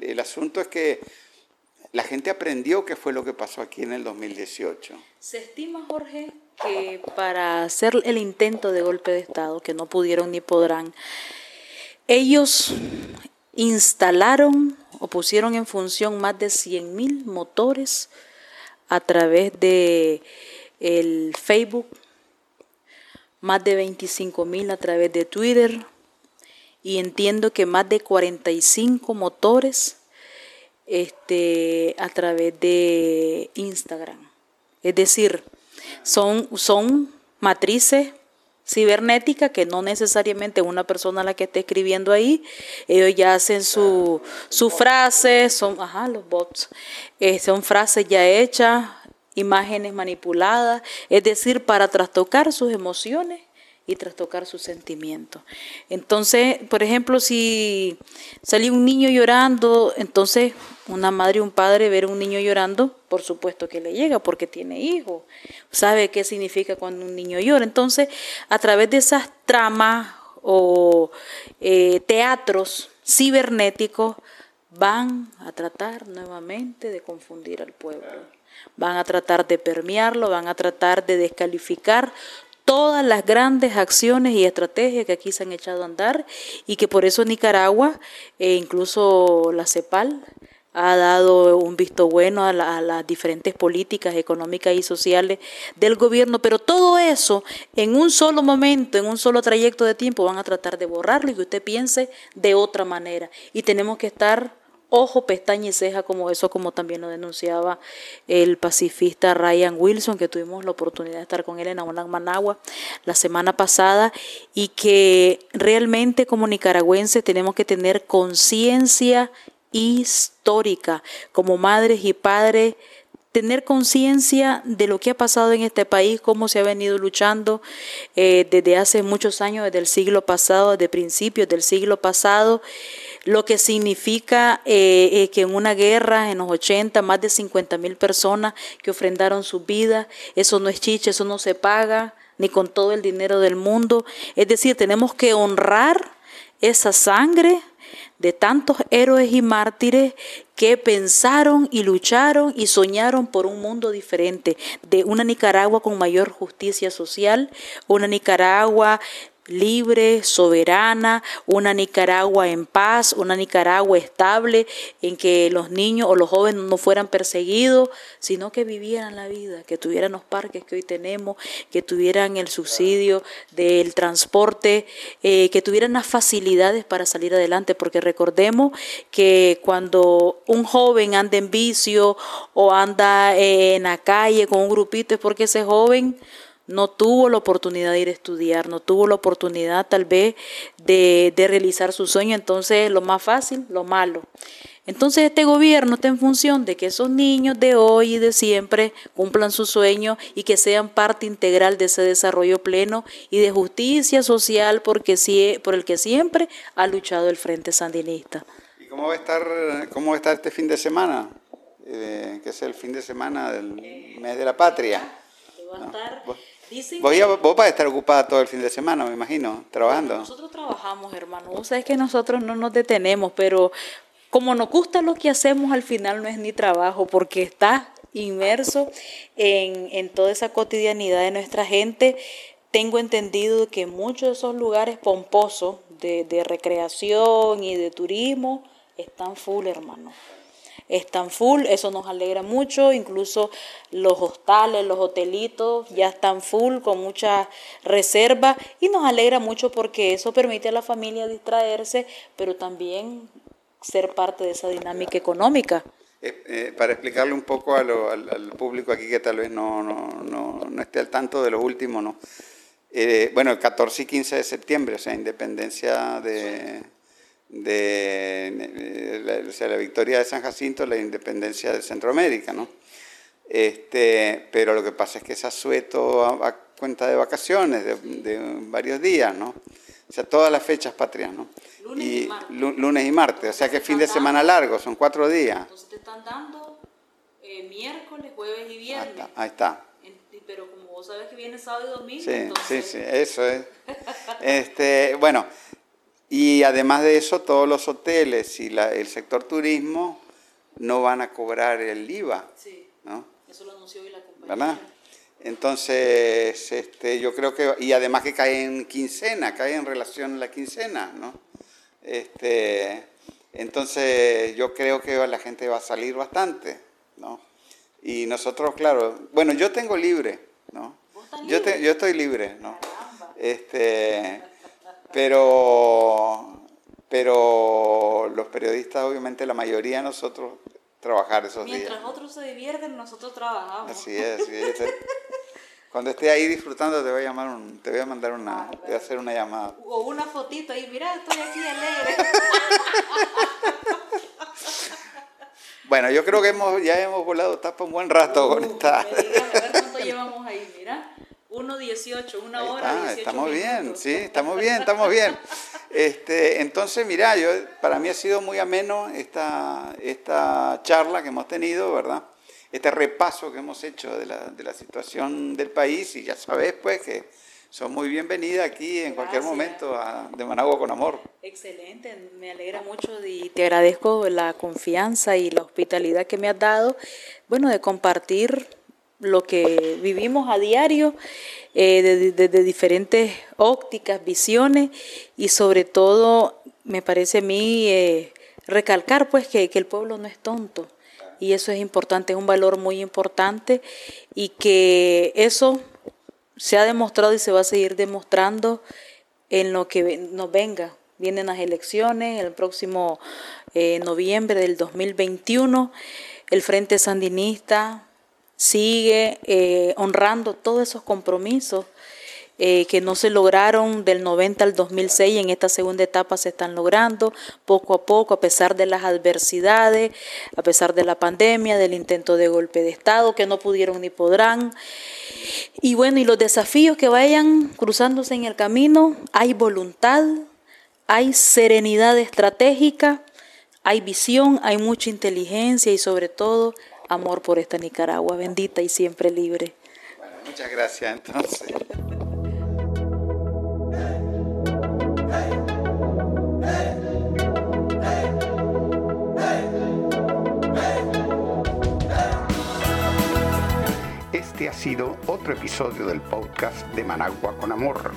el asunto es que la gente aprendió qué fue lo que pasó aquí en el 2018. Se estima, Jorge, que para hacer el intento de golpe de Estado, que no pudieron ni podrán, ellos instalaron o pusieron en función más de 100.000 motores a través de el Facebook, más de 25.000 a través de Twitter y entiendo que más de 45 motores este, a través de Instagram. Es decir, son, son matrices cibernéticas que no necesariamente una persona la que esté escribiendo ahí, ellos ya hacen su, su frase, son, ajá, los bots, eh, son frases ya hechas, imágenes manipuladas, es decir, para trastocar sus emociones y trastocar sus sentimientos. Entonces, por ejemplo, si salió un niño llorando, entonces una madre un padre ver a un niño llorando, por supuesto que le llega porque tiene hijos, sabe qué significa cuando un niño llora. Entonces, a través de esas tramas o eh, teatros cibernéticos, van a tratar nuevamente de confundir al pueblo, van a tratar de permearlo, van a tratar de descalificar todas las grandes acciones y estrategias que aquí se han echado a andar y que por eso Nicaragua, e incluso la CEPAL, ha dado un visto bueno a, las diferentes políticas económicas y sociales del gobierno, pero todo eso en un solo momento, en un solo trayecto de tiempo, van a tratar de borrarlo y que usted piense de otra manera. Y tenemos que estar ojo, pestaña y ceja como eso, como también lo denunciaba el pacifista Ryan Wilson, que tuvimos la oportunidad de estar con él en Managua la semana pasada, y que realmente como nicaragüenses tenemos que tener conciencia histórica como madres y padres tener conciencia de lo que ha pasado en este país, cómo se ha venido luchando eh, desde hace muchos años, desde el siglo pasado, desde principios del siglo pasado, lo que significa eh, eh, que en una guerra en los 80 más de 50 mil personas que ofrendaron su vida, eso no es chiche, eso no se paga ni con todo el dinero del mundo. Es decir, tenemos que honrar esa sangre de tantos héroes y mártires que pensaron y lucharon y soñaron por un mundo diferente, de una Nicaragua con mayor justicia social, una Nicaragua libre, soberana, una Nicaragua en paz, una Nicaragua estable, en que los niños o los jóvenes no fueran perseguidos, sino que vivieran la vida, que tuvieran los parques que hoy tenemos, que tuvieran el subsidio del transporte, eh, que tuvieran las facilidades para salir adelante, porque recordemos que cuando un joven anda en vicio o anda eh, en la calle con un grupito es porque ese joven no tuvo la oportunidad de ir a estudiar, no tuvo la oportunidad tal vez de, realizar su sueño, entonces lo más fácil, lo malo. Entonces este gobierno está en función de que esos niños de hoy y de siempre cumplan su sueño y que sean parte integral de ese desarrollo pleno y de justicia social porque, por el que siempre ha luchado el Frente Sandinista. ¿Y cómo va a estar, cómo va a estar este fin de semana? Eh, que es el fin de semana del mes de la patria. Va a estar vos, vas a estar ocupada todo el fin de semana, me imagino, trabajando. Nosotros trabajamos, hermano. Vos sabés que nosotros no nos detenemos, pero como nos gusta lo que hacemos, al final no es ni trabajo, porque está inmerso en, en toda esa cotidianidad de nuestra gente. Tengo entendido que muchos de esos lugares pomposos de, de recreación y de turismo están full, hermano están full, eso nos alegra mucho, incluso los hostales, los hotelitos ya están full con mucha reserva y nos alegra mucho porque eso permite a la familia distraerse, pero también ser parte de esa dinámica económica. Eh, eh, para explicarle un poco al, público aquí que tal vez no, no, no, esté al tanto de lo último, ¿no? Eh, bueno, el 14 y 15 de septiembre, o sea, independencia de de la, o sea, la victoria de San Jacinto, la independencia de Centroamérica, ¿no? Este, pero lo que pasa es que es asueto a, cuenta de vacaciones, de, varios días, ¿no? O sea, todas las fechas patrias, ¿no? Lunes y, martes. Lunes y martes, o sea que fin de semana largo, son cuatro días. Entonces te están dando eh, miércoles, jueves y viernes. Ahí está. pero como vos sabes que viene sábado y domingo, sí, entonces... Sí, sí, eso es. este, bueno, y además de eso, todos los hoteles y la, el sector turismo no van a cobrar el IVA. Sí, eso lo anunció hoy la compañía. ¿Verdad? Entonces, este, yo creo que, y además que cae en quincena, cae en relación a la quincena, ¿no? Este, entonces, yo creo que la gente va a salir bastante, ¿no? Y nosotros, claro, bueno, yo tengo libre, ¿no? Yo, yo estoy libre, ¿no? Este, pero, pero los periodistas, obviamente, la mayoría de nosotros trabajar esos días. Mientras otros se divierten, nosotros trabajamos. Así es, así es. Cuando esté ahí disfrutando te voy a llamar un, te voy a mandar una, ah, te voy a hacer una llamada. O una fotito ahí, mira, estoy aquí alegre. bueno, yo creo que hemos, ya hemos volado tapa un buen rato con uh, esta. a ver cuánto llevamos ahí, mira. 1.18, una hora. estamos bien, sí, estamos bien, estamos bien. Este, entonces, mira, yo, para mí ha sido muy ameno esta, esta charla que hemos tenido, ¿verdad? Este repaso que hemos hecho de la, de la situación del país y ya sabes, pues, que son muy bienvenidas aquí en cualquier momento a, de Managua con Amor. Excelente, me alegra mucho y te agradezco la confianza y la hospitalidad que me has dado, bueno, de compartir lo que vivimos a diario desde eh, de, diferentes ópticas, visiones y sobre todo me parece a mí eh, recalcar pues que, que el pueblo no es tonto y eso es importante, es un valor muy importante y que eso se ha demostrado y se va a seguir demostrando en lo que nos venga. Vienen las elecciones el próximo eh, noviembre del 2021. El Frente Sandinista sigue eh, honrando todos esos compromisos eh, que no se lograron del 90 al 2006, en esta segunda etapa se están logrando poco a poco, a pesar de las adversidades, a pesar de la pandemia, del intento de golpe de Estado, que no pudieron ni podrán. Y bueno, y los desafíos que vayan cruzándose en el camino, hay voluntad, hay serenidad estratégica, hay visión, hay mucha inteligencia y sobre todo amor por esta Nicaragua bendita y siempre libre. Bueno, muchas gracias entonces. Este ha sido otro episodio del podcast de Managua con Amor.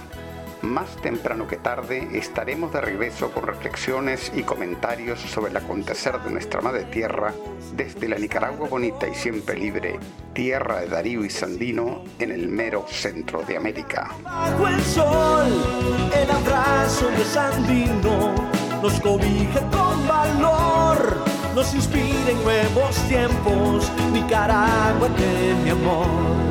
Más temprano que tarde estaremos de regreso con reflexiones y comentarios sobre el acontecer de nuestra madre tierra desde la Nicaragua bonita y siempre libre, tierra de Darío y Sandino en el mero centro de América. Bajo el sol, el abrazo de Sandino nos cobija con valor, nos inspira en nuevos tiempos, Nicaragua de mi amor